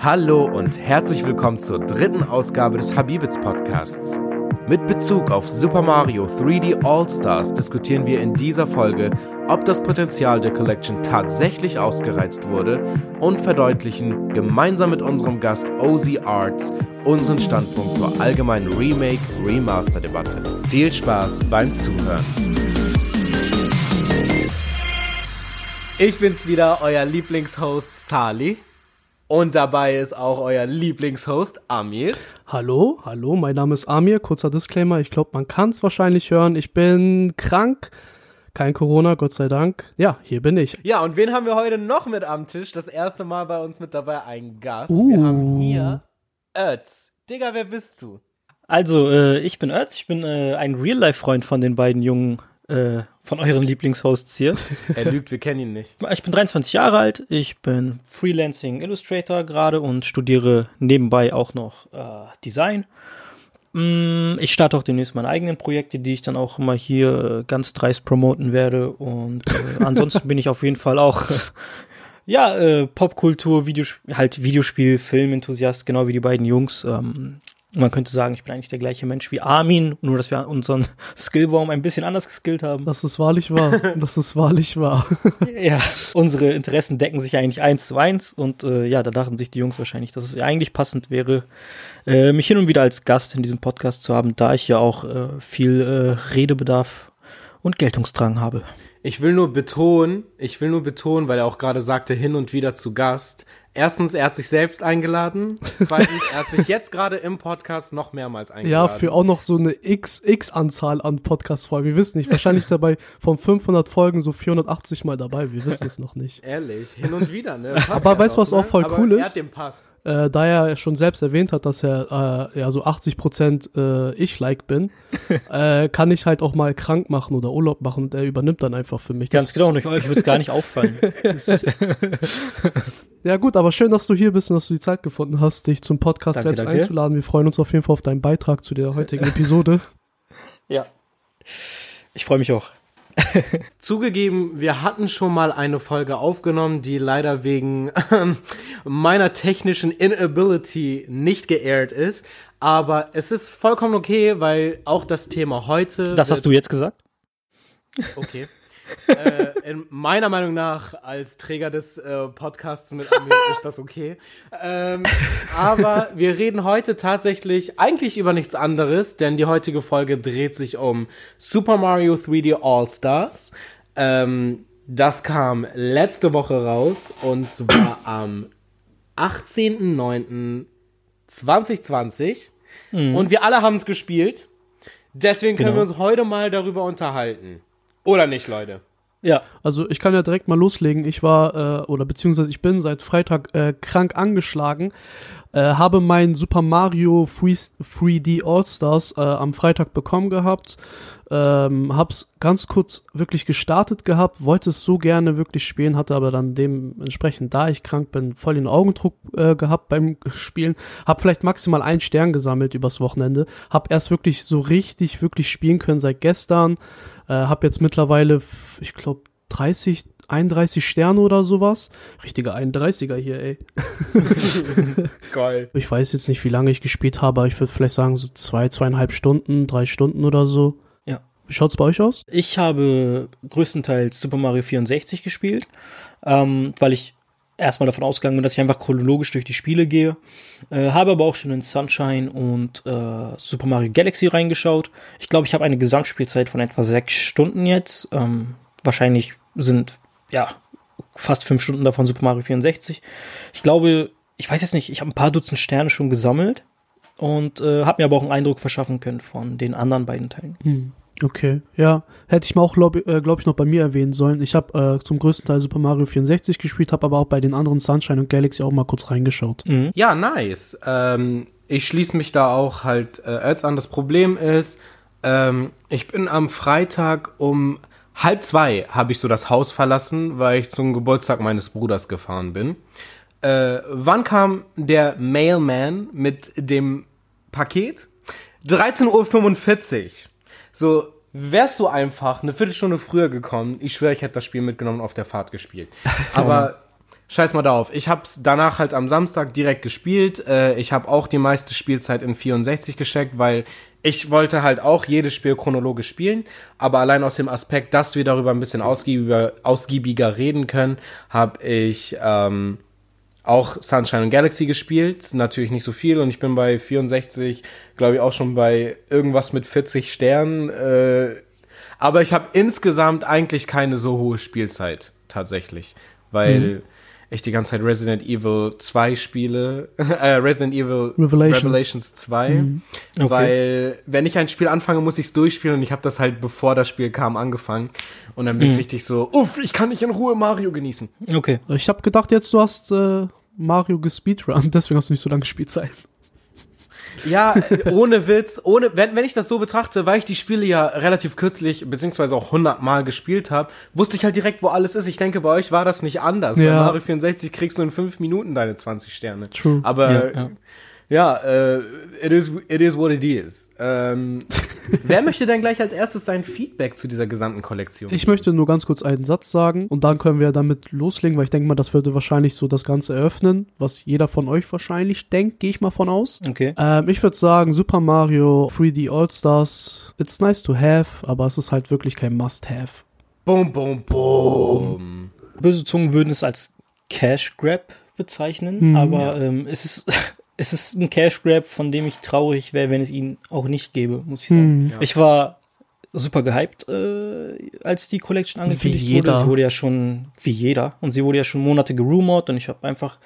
Hallo und herzlich willkommen zur dritten Ausgabe des Habibits Podcasts. Mit Bezug auf Super Mario 3D All-Stars diskutieren wir in dieser Folge, ob das Potenzial der Collection tatsächlich ausgereizt wurde und verdeutlichen gemeinsam mit unserem Gast OZ Arts unseren Standpunkt zur allgemeinen Remake-Remaster-Debatte. Viel Spaß beim Zuhören. Ich bin's wieder, euer Lieblingshost Sali. Und dabei ist auch euer Lieblingshost Amir. Hallo, hallo, mein Name ist Amir. Kurzer Disclaimer, ich glaube, man kann es wahrscheinlich hören. Ich bin krank. Kein Corona, Gott sei Dank. Ja, hier bin ich. Ja, und wen haben wir heute noch mit am Tisch? Das erste Mal bei uns mit dabei ein Gast. Uh. Wir haben hier Ötz. Digga, wer bist du? Also, äh, ich bin Ötz, ich bin äh, ein Real-Life-Freund von den beiden jungen, äh, von euren Lieblingshosts hier. Er lügt, wir kennen ihn nicht. Ich bin 23 Jahre alt, ich bin Freelancing Illustrator gerade und studiere nebenbei auch noch äh, Design. Mm, Ich starte auch demnächst meine eigenen Projekte, die ich dann auch immer hier äh, ganz dreist promoten werde. Und äh, ansonsten bin ich auf jeden Fall auch, äh, ja, äh, Popkultur, Videosp halt Videospiel, Film-Enthusiast, genau wie die beiden Jungs. Ähm, man könnte sagen, ich bin eigentlich der gleiche Mensch wie Armin, nur dass wir unseren Skillbaum ein bisschen anders geskillt haben. Das ist wahrlich wahr. Das ist wahrlich wahr. Ja, unsere Interessen decken sich eigentlich eins zu eins und äh, ja, da dachten sich die Jungs wahrscheinlich, dass es ja eigentlich passend wäre, äh, mich hin und wieder als Gast in diesem Podcast zu haben, da ich ja auch äh, viel äh, Redebedarf und Geltungsdrang habe. Ich will nur betonen, ich will nur betonen, weil er auch gerade sagte, hin und wieder zu Gast. Erstens, er hat sich selbst eingeladen. Zweitens, er hat sich jetzt gerade im Podcast noch mehrmals Ja, eingeladen. für auch noch so eine XX-Anzahl an Podcast-Folgen. Wir wissen nicht. Wahrscheinlich ist er bei von 500 Folgen so 480 Mal dabei. Wir wissen es noch nicht. Ehrlich, hin und wieder, ne? Passt Aber ja weißt du, was auch voll Aber cool Er ist? hat den Pass. Äh, da er schon selbst erwähnt hat, dass er äh, ja so 80% äh, ich-like bin, äh, kann ich halt auch mal krank machen oder Urlaub machen und er übernimmt dann einfach für mich. Ganz Das- genau, und euch wird es gar nicht auffallen. Ja gut, aber schön, dass du hier bist und dass du die Zeit gefunden hast, dich zum Podcast Danke, selbst danke. einzuladen. Wir freuen uns auf jeden Fall auf deinen Beitrag zu der heutigen Episode. ja. Ich freue mich auch. Zugegeben, wir hatten schon mal eine Folge aufgenommen, die leider wegen meiner technischen Inability nicht geairt ist. Aber es ist vollkommen okay, weil auch das Thema heute. Das hast du jetzt gesagt? Okay. Äh, in meiner Meinung nach, als Träger des äh, Podcasts mit Amir, ist das okay. Ähm, aber wir reden heute tatsächlich eigentlich über nichts anderes, denn die heutige Folge dreht sich um Super Mario 3D All-Stars. Ähm, das kam letzte Woche raus und zwar am 18.09.2020. Und wir alle haben es gespielt. Deswegen können Genau. wir uns heute mal darüber unterhalten. Oder nicht, Leute? Ja. Also ich kann ja direkt mal loslegen. Ich war, äh, oder beziehungsweise ich bin seit Freitag äh, krank angeschlagen, äh, habe mein Super Mario 3, 3D All-Stars äh, am Freitag bekommen gehabt, ähm, hab's ganz kurz wirklich gestartet gehabt, wollte es so gerne wirklich spielen, hatte aber dann dementsprechend, da ich krank bin, voll den Augendruck äh, gehabt beim Spielen, hab vielleicht maximal einen Stern gesammelt übers Wochenende, hab erst wirklich so richtig, wirklich spielen können seit gestern, äh, hab jetzt mittlerweile, ich glaube, 30, 31 Sterne oder sowas. Richtiger 31er hier, ey. Geil. Ich weiß jetzt nicht, wie lange ich gespielt habe, aber ich würde vielleicht sagen, so zwei, zweieinhalb Stunden, drei Stunden oder so. Wie schaut's bei euch aus? Ich habe größtenteils Super Mario 64 gespielt, ähm, weil ich erstmal davon ausgegangen bin, dass ich einfach chronologisch durch die Spiele gehe. Äh, habe aber auch schon in Sunshine und äh, Super Mario Galaxy reingeschaut. Ich glaube, ich habe eine Gesamtspielzeit von etwa sechs Stunden jetzt. Ähm, wahrscheinlich sind, ja, fast fünf Stunden davon Super Mario 64. Ich glaube, ich weiß jetzt nicht, ich habe ein paar Dutzend Sterne schon gesammelt und äh, habe mir aber auch einen Eindruck verschaffen können von den anderen beiden Teilen. Hm. Okay, ja. Hätte ich mal auch, glaube äh, glaub ich, noch bei mir erwähnen sollen. Ich habe äh, zum größten Teil Super Mario 64 gespielt, habe aber auch bei den anderen Sunshine und Galaxy auch mal kurz reingeschaut. Mhm. Ja, nice. Ähm, ich schließe mich da auch halt äh, als an. Das Problem ist, ähm, ich bin am Freitag um halb zwei habe ich so das Haus verlassen, weil ich zum Geburtstag meines Bruders gefahren bin. Äh, wann kam der Mailman mit dem Paket? 13.45 Uhr. So, wärst du einfach eine Viertelstunde früher gekommen, ich schwöre, ich hätte das Spiel mitgenommen und auf der Fahrt gespielt. Aber scheiß mal darauf. Ich hab's danach halt am Samstag direkt gespielt. Äh, ich habe auch die meiste Spielzeit in 64 gesteckt, weil ich wollte halt auch jedes Spiel chronologisch spielen, aber allein aus dem Aspekt, dass wir darüber ein bisschen ausgiebiger, ausgiebiger reden können, habe ich ähm, auch Sunshine und Galaxy gespielt. Natürlich nicht so viel und ich bin bei 64, glaube ich, auch schon bei irgendwas mit 40 Sternen. Äh, aber ich habe insgesamt eigentlich keine so hohe Spielzeit tatsächlich, weil mhm. ich die ganze Zeit Resident Evil 2 spiele, äh, Resident Evil Revelation. Revelations 2, mhm. okay. weil wenn ich ein Spiel anfange, muss ich es durchspielen und ich habe das halt bevor das Spiel kam angefangen und dann bin mhm. ich richtig so, uff, ich kann nicht in Ruhe Mario genießen. Okay. Ich habe gedacht, jetzt du hast äh, Mario gespeedrun, deswegen hast du nicht so lange Spielzeit. Ja, ohne Witz, ohne, wenn, wenn ich das so betrachte, weil ich die Spiele ja relativ kürzlich, beziehungsweise auch 100 Mal gespielt habe, wusste ich halt direkt, wo alles ist. Ich denke, bei euch war das nicht anders. Ja. Bei Mario 64 kriegst du in 5 Minuten deine 20 Sterne. True. Aber ja, ja. Ja, äh, it, is, it is what it is. Ähm, wer möchte denn gleich als erstes sein Feedback zu dieser gesamten Kollektion? Ich möchte nur ganz kurz einen Satz sagen und dann können wir damit loslegen, weil ich denke mal, das würde wahrscheinlich so das Ganze eröffnen, was jeder von euch wahrscheinlich denkt, gehe ich mal von aus. Okay. Ähm, ich würde sagen, Super Mario 3D All-Stars, it's nice to have, aber es ist halt wirklich kein Must-Have. Boom, boom, boom. Böse Zungen würden es als Cash Grab bezeichnen, mhm, aber ja. ähm, es ist es ist ein Cash Grab, von dem ich traurig wäre, wenn es ihn auch nicht gäbe, muss ich sagen. Hm. Ja. Ich war super gehypt, äh, als die Collection angekündigt wie jeder. wurde. Sie wurde ja schon, wie jeder, und sie wurde ja schon Monate gerumort und ich habe einfach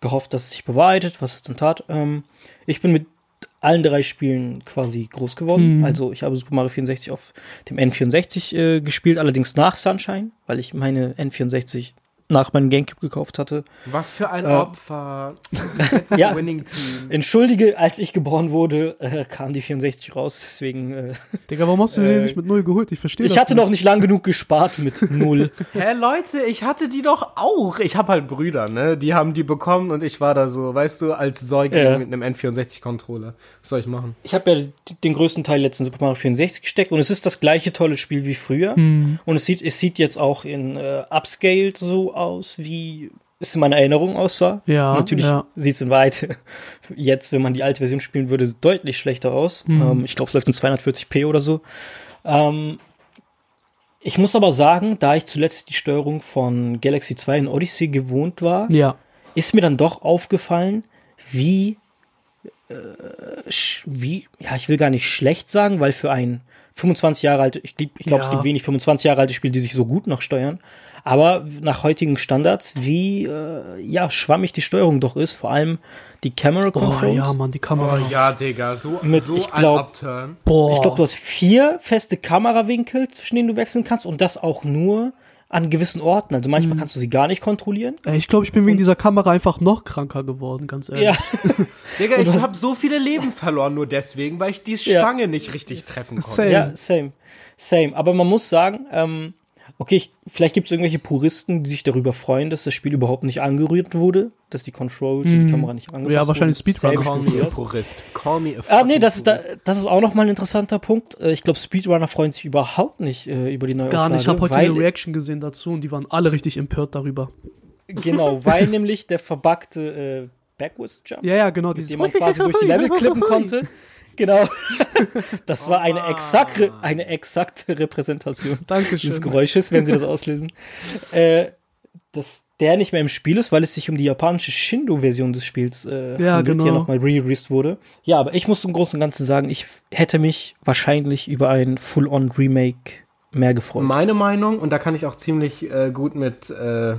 gehofft, dass es sich bewahrheitet, was es dann tat. Ähm, ich bin mit allen drei Spielen quasi groß geworden. Hm. Also ich habe Super Mario 64 auf dem N64 äh, gespielt, allerdings nach Sunshine, weil ich meine N64 nach meinem Gamecube gekauft hatte. Was für ein äh, Opfer. ja, entschuldige, als ich geboren wurde, äh, kam die 64 raus, deswegen. Äh, Digga, warum hast du sie nicht mit null geholt? Ich verstehe Ich hatte nicht. noch nicht lang genug gespart mit null. Hä, Leute, ich hatte die doch auch. Ich habe halt Brüder, ne? Die haben die bekommen und ich war da so, weißt du, als Säugling ja. mit einem N64-Controller. Was soll ich machen? Ich habe ja den größten Teil letzten Super Mario 64 gesteckt und es ist das gleiche tolle Spiel wie früher. Hm. Und es sieht, es sieht jetzt auch in äh, Upscaled so aus, wie es in meiner Erinnerung aussah. Ja. Natürlich ja. sieht es in Wahrheit jetzt, wenn man die alte Version spielen würde, deutlich schlechter aus. Mhm. Ähm, ich glaube, es läuft in 240p oder so. Ähm, ich muss aber sagen, da ich zuletzt die Steuerung von Galaxy 2 in Odyssey gewohnt war, ja. ist mir dann doch aufgefallen, wie, äh, wie, ja, ich will gar nicht schlecht sagen, weil für ein 25 Jahre alt, ich, ich glaube, ja. es gibt wenig 25 Jahre alte Spiele, die sich so gut noch steuern. Aber nach heutigen Standards, wie äh, ja, schwammig die Steuerung doch ist, vor allem die Camera Controls. Oh ja, Mann, die Kamera. Oh ja, Digga, so, Mit, so ich glaub, ein Upturn. Boah. Ich glaube, du hast vier feste Kamerawinkel, zwischen denen du wechseln kannst und das auch nur an gewissen Orten. Also manchmal mhm. kannst du sie gar nicht kontrollieren. Ich glaube, ich bin wegen dieser Kamera einfach noch kranker geworden, ganz ehrlich. Ja. Digga, ich habe so viele Leben verloren nur deswegen, weil ich die Stange ja. nicht richtig treffen konnte. Same. Ja, same. Same. Aber man muss sagen, ähm, okay, ich, vielleicht gibt es irgendwelche Puristen, die sich darüber freuen, dass das Spiel überhaupt nicht angerührt wurde, dass die Controls mm. die Kamera nicht angepasst Ja, wahrscheinlich Speedrun. Call me a Purist. Call me a Ah, nee, das ist, da, das ist auch nochmal ein interessanter Punkt. Äh, ich glaube, Speedrunner freuen sich überhaupt nicht äh, über die neue Gar nicht. Ich habe heute eine Reaction gesehen dazu und die waren alle richtig empört darüber. Genau, weil nämlich der verbuggte äh, Backwards Jump, ja, ja, genau, mit dem man quasi durch die Level klippen konnte. Genau. Das war eine, exakte, eine exakte Repräsentation Dankeschön. dieses Geräusches, wenn Sie das auslösen. Äh, dass der nicht mehr im Spiel ist, weil es sich um die japanische Shindo-Version des Spiels äh, ja, genau. die ja nochmal re-released wurde. Ja, aber ich muss im Großen und Ganzen sagen, ich hätte mich wahrscheinlich über ein Full-on-Remake mehr gefreut. Meine Meinung, und da kann ich auch ziemlich äh, gut mit äh,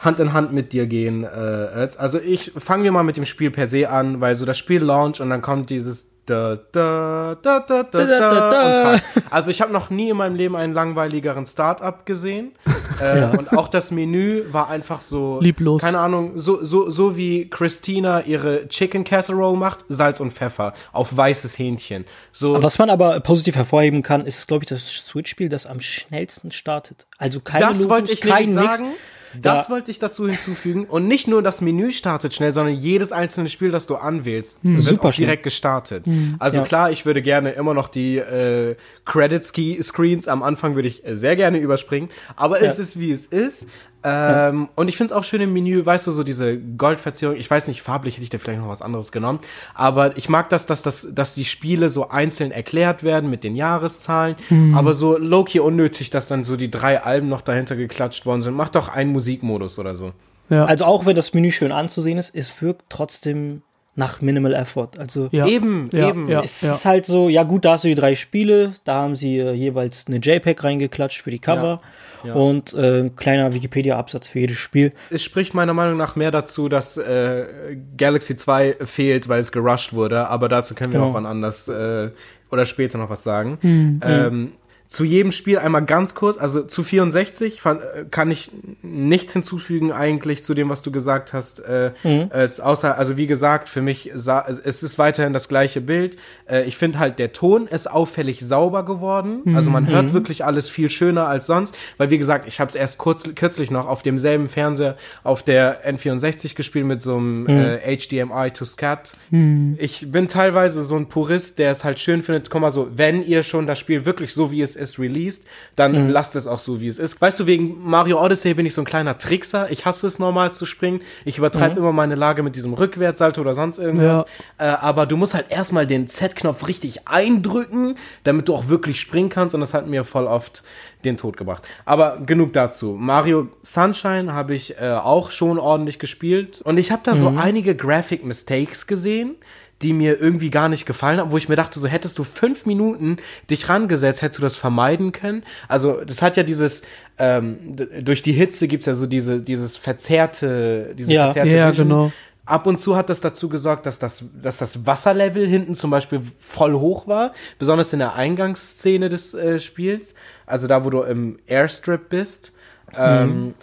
Hand in Hand mit dir gehen. Äh, also ich fangen wir mal mit dem Spiel per se an, weil so das Spiel launch und dann kommt dieses da, da, da, da, da, da, da. Also ich habe noch nie in meinem Leben einen langweiligeren Start-up gesehen. Äh, ja. Und auch das Menü war einfach so lieblos. Keine Ahnung, so, so, so wie Christina ihre Chicken Casserole macht, Salz und Pfeffer auf weißes Hähnchen. So. Was man aber positiv hervorheben kann, ist, glaube ich, das Switch-Spiel, das am schnellsten startet. Also keine Das Logos, wollte ich kein sagen. Nix. Das da. wollte ich dazu hinzufügen. Und nicht nur das Menü startet schnell, sondern jedes einzelne Spiel, das du anwählst, hm, wird super auch direkt gestartet. Hm. Also ja. klar, ich würde gerne immer noch die äh, Credit-Screens am Anfang würde ich sehr gerne überspringen. Aber ja. es ist wie es ist. Ähm, Und ich finde es auch schön im Menü, weißt du, so diese Goldverzierung. Ich weiß nicht, farblich hätte ich da vielleicht noch was anderes genommen. Aber ich mag das, dass, das, dass die Spiele so einzeln erklärt werden mit den Jahreszahlen. Aber so low-key unnötig, dass dann so die drei Alben noch dahinter geklatscht worden sind. Mach doch einen Musikmodus oder so. Ja. Also auch wenn das Menü schön anzusehen ist, es wirkt trotzdem nach Minimal Effort. Also ja. Eben, Ja, eben. ja. es ist halt so, ja gut, da hast du die drei Spiele, da haben sie äh, jeweils eine JPEG reingeklatscht für die Cover Ja. und äh, ein kleiner Wikipedia-Absatz für jedes Spiel. Es spricht meiner Meinung nach mehr dazu, dass äh, Galaxy 2 fehlt, weil es gerusht wurde, aber dazu können wir Genau. auch wann anders äh, oder später noch was sagen. Ähm, zu jedem Spiel einmal ganz kurz, also zu 64 fand, äh, kann ich nichts hinzufügen eigentlich zu dem, was du gesagt hast. Äh, als außer, also wie gesagt, für mich sah, es ist weiterhin das gleiche Bild. Äh, ich finde halt, der Ton ist auffällig sauber geworden. Also man hört wirklich alles viel schöner als sonst, weil wie gesagt, ich habe es erst kurz, kürzlich noch auf demselben Fernseher auf der N64 gespielt mit so einem äh, HDMI to SCAT. Ich bin teilweise so ein Purist, der es halt schön findet. Komm mal so, wenn ihr schon das Spiel wirklich so wie es ist released, dann lasst es auch so wie es ist. Weißt du, wegen Mario Odyssey bin ich so ein kleiner Trickser. Ich hasse es normal zu springen. Ich übertreibe immer meine Lage mit diesem Rückwärtssalto oder sonst irgendwas. Äh, aber du musst halt erstmal den Z-Knopf richtig eindrücken, damit du auch wirklich springen kannst. Und das hat mir voll oft den Tod gebracht. Aber genug dazu. Mario Sunshine habe ich äh, auch schon ordentlich gespielt. Und ich habe da so einige Graphic Mistakes gesehen die mir irgendwie gar nicht gefallen haben, wo ich mir dachte, so hättest du fünf Minuten dich rangesetzt, hättest du das vermeiden können. Also das hat ja dieses, ähm, durch die Hitze gibt's ja so diese, dieses verzerrte, diese Ja. verzerrte Ja, Vision. genau. Ab und zu hat das dazu gesorgt, dass das, dass das Wasserlevel hinten zum Beispiel voll hoch war, besonders in der Eingangsszene des äh, Spiels, also da, wo du im Airstrip bist. Ähm,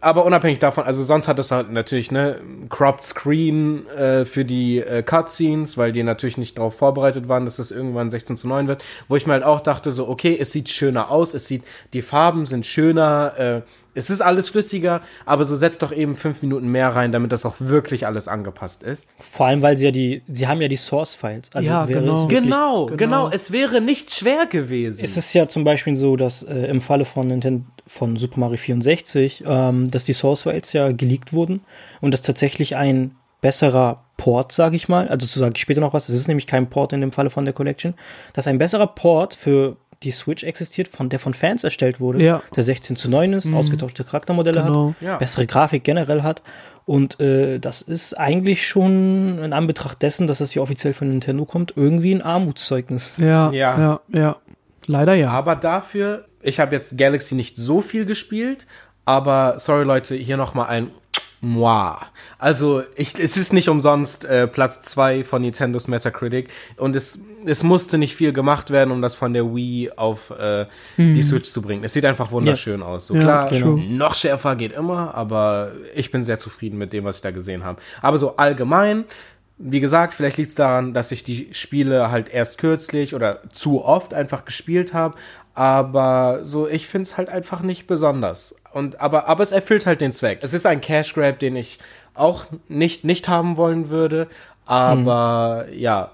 aber unabhängig davon, also sonst hat es halt natürlich ne cropped Screen äh, für die äh, Cutscenes, weil die natürlich nicht darauf vorbereitet waren, dass es irgendwann 16 zu 9 wird, wo ich mir halt auch dachte so, okay, es sieht schöner aus, es sieht, die Farben sind schöner, äh, es ist alles flüssiger, aber so setzt doch eben fünf Minuten mehr rein, damit das auch wirklich alles angepasst ist. Vor allem, weil sie ja die, sie haben ja die Source-Files. Also Ja, wäre genau. Es, wirklich, Genau, genau. genau, es wäre nicht schwer gewesen. es ist ja zum Beispiel so, dass äh, im Falle von Nintendo, von Super Mario 64, ähm, dass die Source-Files ja geleakt wurden und dass tatsächlich ein besserer Port, sage ich mal, also zu sage ich später noch was, es ist nämlich kein Port in dem Falle von der Collection, dass ein besserer Port für die Switch existiert, von der von Fans erstellt wurde, Ja. der 16 zu 9 ist, ausgetauschte Charaktermodelle Genau. hat, Ja. bessere Grafik generell hat. Und äh, das ist eigentlich schon in Anbetracht dessen, dass es hier offiziell von Nintendo kommt, irgendwie ein Armutszeugnis. Ja, Ja. ja, ja, Leider ja. Aber dafür, ich habe jetzt Galaxy nicht so viel gespielt, aber sorry Leute, hier nochmal ein Moi. Also, ich, es ist nicht umsonst äh, Platz zwei von Nintendos Metacritic und es, es musste nicht viel gemacht werden, um das von der Wii auf äh, die Switch zu bringen. Es sieht einfach wunderschön aus. So Ja, klar, genau. noch schärfer geht immer, aber ich bin sehr zufrieden mit dem, was ich da gesehen habe. Aber so allgemein, wie gesagt, vielleicht liegt es daran, dass ich die Spiele halt erst kürzlich oder zu oft einfach gespielt habe. Aber so, ich finde es halt einfach nicht besonders. Und, aber, aber es erfüllt halt den Zweck. Es ist ein Cash Grab, den ich auch nicht, nicht haben wollen würde. Aber ja,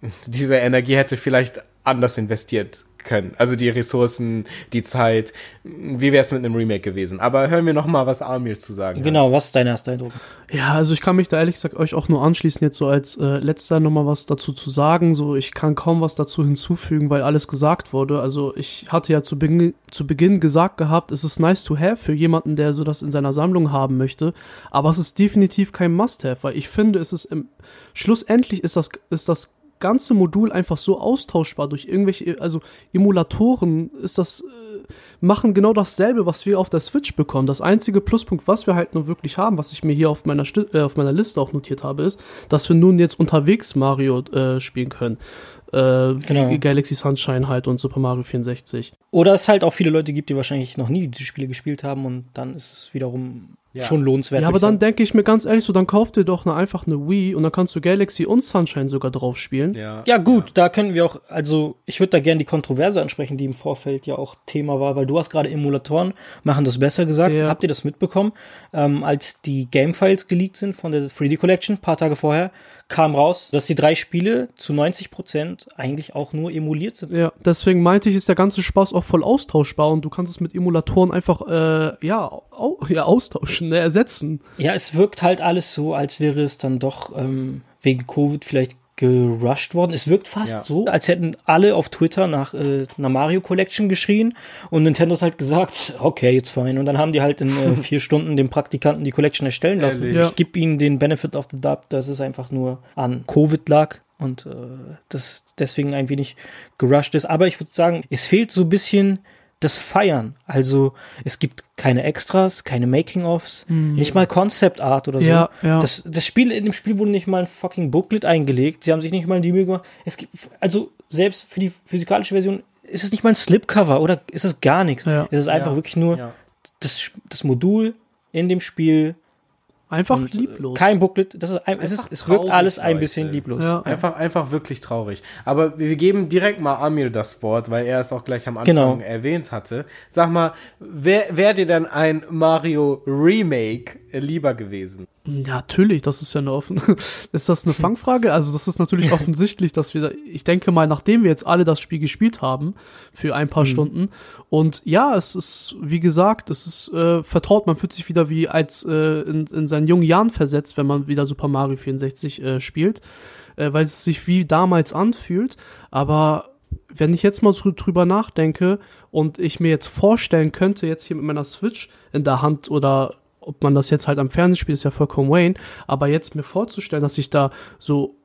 diese Energie hätte vielleicht anders investiert können. Also die Ressourcen, die Zeit. Wie wäre es mit einem Remake gewesen? Aber hören wir noch mal, was Amir zu sagen hat. Genau, was ist dein erster Eindruck? Ja, also ich kann mich da ehrlich gesagt euch auch nur anschließen, jetzt so als äh, letzter nochmal was dazu zu sagen. So, ich kann kaum was dazu hinzufügen, weil alles gesagt wurde. Also ich hatte ja zu, Beginn zu Beginn gesagt gehabt, es ist nice to have für jemanden, der so das in seiner Sammlung haben möchte. Aber es ist definitiv kein Must-have, weil ich finde, es ist im schlussendlich ist das, ist das ganze Modul einfach so austauschbar durch irgendwelche, also Emulatoren ist das, äh, machen genau dasselbe, was wir auf der Switch bekommen. Das einzige Pluspunkt, was wir halt nur wirklich haben, was ich mir hier auf meiner, Sti äh, auf meiner Liste auch notiert habe, ist, dass wir nun jetzt unterwegs Mario äh, spielen können. Äh, Genau. wie Galaxy Sunshine halt und Super Mario 64. Oder es halt auch viele Leute gibt, die wahrscheinlich noch nie die Spiele gespielt haben und dann ist es wiederum Ja. schon lohnenswert. Ja, aber dann denke ich mir ganz ehrlich so, dann kauf dir doch eine, einfach eine Wii und dann kannst du Galaxy und Sunshine sogar drauf spielen. Ja, Ja, gut, da können wir auch, also ich würde da gerne die Kontroverse ansprechen, die im Vorfeld ja auch Thema war, weil du hast gerade Emulatoren machen das besser gesagt. Ja. Habt ihr das mitbekommen? Ähm, als die Gamefiles geleakt sind von der 3D Collection, paar Tage vorher, kam raus, dass die drei Spiele zu 90% eigentlich auch nur emuliert sind. Ja, deswegen meinte ich, ist der ganze Spaß auch voll austauschbar und du kannst es mit Emulatoren einfach, äh, ja, au ja austauschen, ne, ersetzen. Ja, es wirkt halt alles so, als wäre es dann doch ähm, wegen Covid vielleicht gerusht worden. Es wirkt fast Ja. so, als hätten alle auf Twitter nach äh, einer Mario Collection geschrien und Nintendo hat halt gesagt, okay, jetzt fein. Und dann haben die halt in äh, vier Stunden dem Praktikanten die Collection erstellen lassen. Ehrlich? Ja. Ich gebe ihnen den Benefit of the doubt, dass es einfach nur an Covid lag und äh, das deswegen ein wenig gerusht ist. Aber ich würde sagen, es fehlt so ein bisschen das Feiern. Also es gibt keine Extras, keine Making-ofs, nicht mal Concept Art oder so. Ja, ja. Das, das Spiel, in dem Spiel wurde nicht mal ein fucking Booklet eingelegt. Sie haben sich nicht mal die Mühe gemacht. Es gibt, also selbst für die physikalische Version ist es nicht mal ein Slipcover oder ist es gar nichts. Ja. Es ist einfach Ja. wirklich nur Ja. das, das Modul in dem Spiel. Einfach und, äh, lieblos. Kein Booklet. Das ist, ein, es, ist, Einfach es wirkt alles ein bisschen lieblos. Ja. Einfach, einfach wirklich traurig. Aber wir geben direkt mal Amir das Wort, weil er es auch gleich am Anfang Genau. erwähnt hatte. Sag mal, wer wäre dir denn ein Mario Remake lieber gewesen? Ja, natürlich, das ist ja eine offen. ist das eine Fangfrage? Also, das ist natürlich offensichtlich, dass wir da, ich denke mal, nachdem wir jetzt alle das Spiel gespielt haben, für ein paar Stunden, und ja, es ist, wie gesagt, es ist äh, vertraut, man fühlt sich wieder wie als äh, in, in seinen jungen Jahren versetzt, wenn man wieder Super Mario 64 äh, spielt, äh, weil es sich wie damals anfühlt. Aber wenn ich jetzt mal so drüber nachdenke und ich mir jetzt vorstellen könnte, jetzt hier mit meiner Switch in der Hand oder ob man das jetzt halt am Fernsehen spielt, ist ja vollkommen Wayne, aber jetzt mir vorzustellen, dass ich da so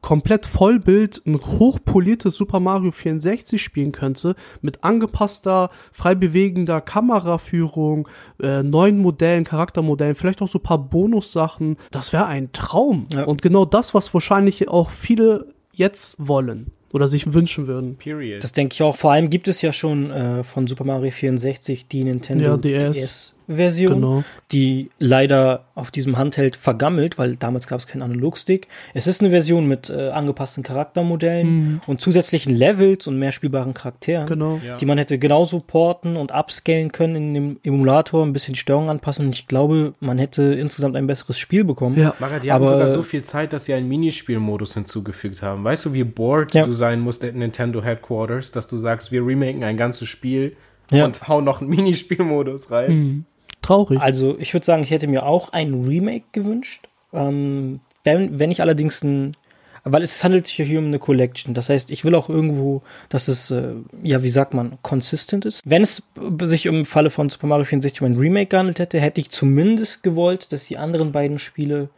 komplett Vollbild ein hochpoliertes Super Mario 64 spielen könnte, mit angepasster, frei bewegender Kameraführung, äh, neuen Modellen, Charaktermodellen, vielleicht auch so ein paar Bonussachen, das wäre ein Traum. Ja. Und genau das, was wahrscheinlich auch viele jetzt wollen oder sich wünschen würden. Period. Das denke ich auch. Vor allem gibt es ja schon äh, von Super Mario 64 die Nintendo Ja, DS. DS-Version, Genau. die leider auf diesem Handheld vergammelt, weil damals gab es keinen Analogstick. Es ist eine Version mit äh, angepassten Charaktermodellen und zusätzlichen Levels und mehr spielbaren Charakteren, Genau. Ja. die man hätte genauso porten und upscalen können in dem Emulator, ein bisschen die Steuerung anpassen. Und ich glaube, man hätte insgesamt ein besseres Spiel bekommen. Ja. Mara, die haben Aber- sogar so viel Zeit, dass sie einen Minispielmodus hinzugefügt haben. Weißt du, wie bored Ja. du sein musst at Nintendo Headquarters, dass du sagst, wir remaken ein ganzes Spiel Ja. und hauen noch einen Minispielmodus rein? Hm. Traurig. Also ich würde sagen, ich hätte mir auch ein Remake gewünscht. Ähm, wenn, wenn ich allerdings ein, weil es handelt sich ja hier um eine Collection. Das heißt, ich will auch irgendwo, dass es, äh, ja, wie sagt man, consistent ist. Wenn es sich im Falle von Super Mario 64 um ein Remake gehandelt hätte, hätte ich zumindest gewollt, dass die anderen beiden Spiele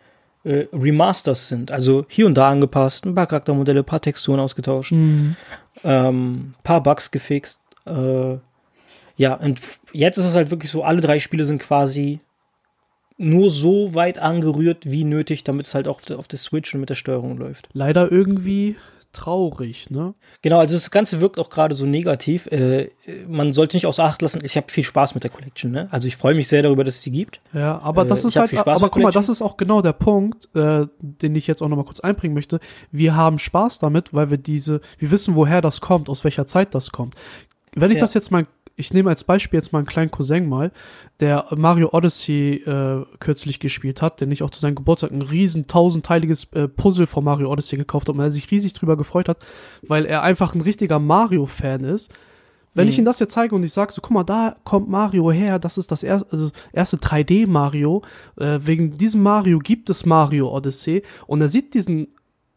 äh, Remasters sind. Also hier und da angepasst, ein paar Charaktermodelle, ein paar Texturen ausgetauscht Hm. ähm, paar Bugs gefixt. Äh, ja, und jetzt ist es halt wirklich so, alle drei Spiele sind quasi nur so weit angerührt, wie nötig, damit es halt auch auf der, auf der Switch und mit der Steuerung läuft. Leider irgendwie traurig, ne? Genau, also das Ganze wirkt auch gerade so negativ. Äh, man sollte nicht außer Acht lassen, ich habe viel Spaß mit der Collection, ne? Also ich freue mich sehr darüber, dass es sie gibt. Ja, aber Äh, das ich ist halt, aber guck mal, das ist auch genau der Punkt, äh, den ich jetzt auch nochmal kurz einbringen möchte. Wir haben Spaß damit, weil wir diese, wir wissen, woher das kommt, aus welcher Zeit das kommt. Wenn ich Ja. das jetzt mal, ich nehme als Beispiel jetzt mal einen kleinen Cousin mal, der Mario Odyssey äh, kürzlich gespielt hat, den ich auch zu seinem Geburtstag ein riesen tausendteiliges äh, Puzzle von Mario Odyssey gekauft habe und er sich riesig drüber gefreut hat, weil er einfach ein richtiger Mario-Fan ist. Wenn ich Mhm. ihm das jetzt zeige und ich sage so, guck mal, da kommt Mario her, das ist das erste, also erste 3D-Mario, äh, wegen diesem Mario gibt es Mario Odyssey und er sieht diesen,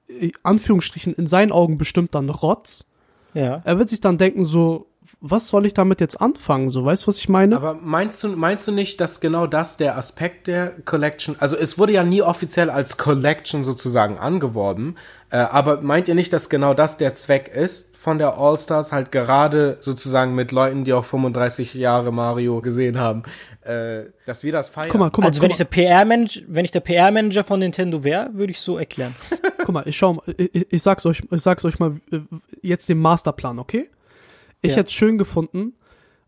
äh, Anführungsstrichen, in seinen Augen bestimmt dann Rotz. Ja. Er wird sich dann denken so, was soll ich damit jetzt anfangen, so, weißt du, was ich meine? Aber meinst du, meinst du nicht, dass genau das der Aspekt der Collection, also es wurde ja nie offiziell als Collection sozusagen angeworben, äh, aber meint ihr nicht, dass genau das der Zweck ist von der All-Stars, halt gerade sozusagen mit Leuten, die auch 35 Jahre Mario gesehen haben, äh, dass wir das feiern? guck mal, guck mal, Also guck wenn mal, ich der PR-Manager, wenn ich der PR-Manager von Nintendo wäre, würde ich so erklären. guck mal, ich schau mal, ich, ich- ich sag's euch, ich sag's euch mal äh, jetzt den Masterplan, okay? Ich Ja. hätte es schön gefunden.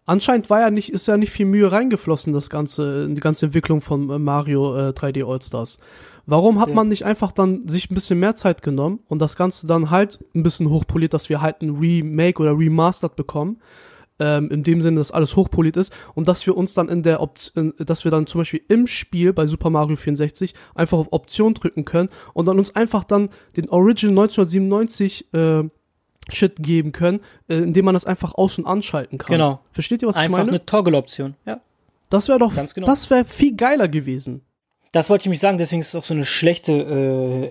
Anscheinend war ja nicht, ist ja nicht viel Mühe reingeflossen, das ganze, in die ganze Entwicklung von äh, Mario äh, 3D All-Stars. Warum hat Ja. man nicht einfach dann sich ein bisschen mehr Zeit genommen und das Ganze dann halt ein bisschen hochpoliert, dass wir halt ein Remake oder Remastered bekommen? ähm, in dem Sinne, dass alles hochpoliert ist und dass wir uns dann in der Option, dass wir dann zum Beispiel im Spiel bei Super Mario 64 einfach auf Option drücken können und dann uns einfach dann den Original 1997 äh, Shit geben können, äh, indem man das einfach aus- und anschalten kann. Genau. Versteht ihr, was ich Einfach meine? eine Toggle-Option. Ja. Das wäre doch, Ganz genau. das wäre viel geiler gewesen. Das wollte ich mich sagen, deswegen ist es auch so eine schlechte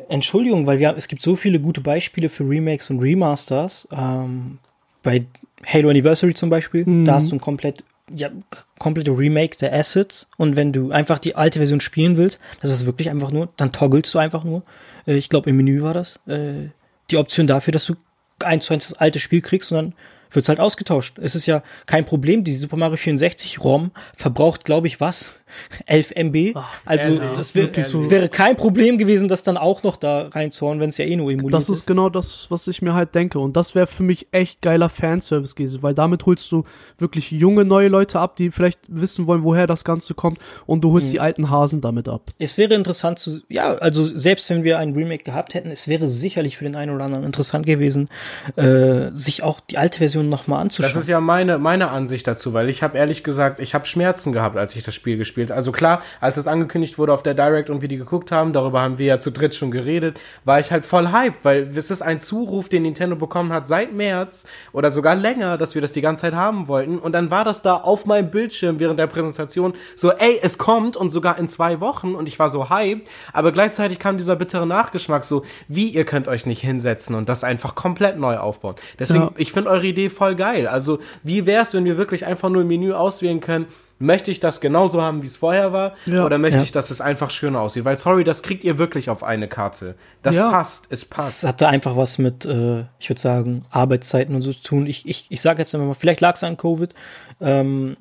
äh, Entschuldigung, weil wir, es gibt so viele gute Beispiele für Remakes und Remasters. Ähm, bei Halo Anniversary zum Beispiel, Mhm. da hast du ein komplett, ja, komplette Remake der Assets und wenn du einfach die alte Version spielen willst, das ist wirklich einfach nur, dann toggelst du einfach nur, äh, ich glaube im Menü war das, äh, die Option dafür, dass du eins zu eins das alte Spiel kriegst dann wird's halt ausgetauscht. Es ist ja kein Problem, die Super Mario 64 ROM verbraucht, glaube ich, was? 11 MB. also ehrlich, das wär, wirklich so. wäre kein Problem gewesen, das dann auch noch da reinzuhauen, wenn es ja eh nur emuliert Das ist genau das, was ich mir halt denke. Und das wäre für mich echt geiler Fanservice gewesen, weil damit holst du wirklich junge, neue Leute ab, die vielleicht wissen wollen, woher das Ganze kommt. Und du holst die alten Hasen damit ab. Es wäre interessant zu, ja, also selbst wenn wir ein Remake gehabt hätten, es wäre sicherlich für den einen oder anderen interessant gewesen, äh, sich auch die alte Version nochmal anzuschauen. Das ist ja meine, meine Ansicht dazu, weil ich habe ehrlich gesagt, ich habe Schmerzen gehabt, als ich das Spiel gespielt. Also klar, als es angekündigt wurde auf der Direct und wir die geguckt haben, darüber haben wir ja zu dritt schon geredet, war ich halt voll hyped, weil es ist ein Zuruf, den Nintendo bekommen hat seit März oder sogar länger, dass wir das die ganze Zeit haben wollten. Und dann war das da auf meinem Bildschirm während der Präsentation so, ey, es kommt und sogar in zwei Wochen und ich war so hyped, aber gleichzeitig kam dieser bittere Nachgeschmack so, wie ihr könnt euch nicht hinsetzen und das einfach komplett neu aufbauen. Deswegen, Ja. ich finde eure Idee voll geil. Also, wie wär's, wenn wir wirklich einfach nur im Menü auswählen können, möchte ich das genauso haben, wie es vorher war, Ja. oder möchte Ja. ich, dass es einfach schöner aussieht? Weil, sorry, das kriegt ihr wirklich auf eine Karte. Das Ja. passt, es Es passt. hatte einfach was mit, äh, ich würde sagen, Arbeitszeiten und so zu tun. Ich, ich, ich sage jetzt immer mal, vielleicht lag es an Covid. Ähm,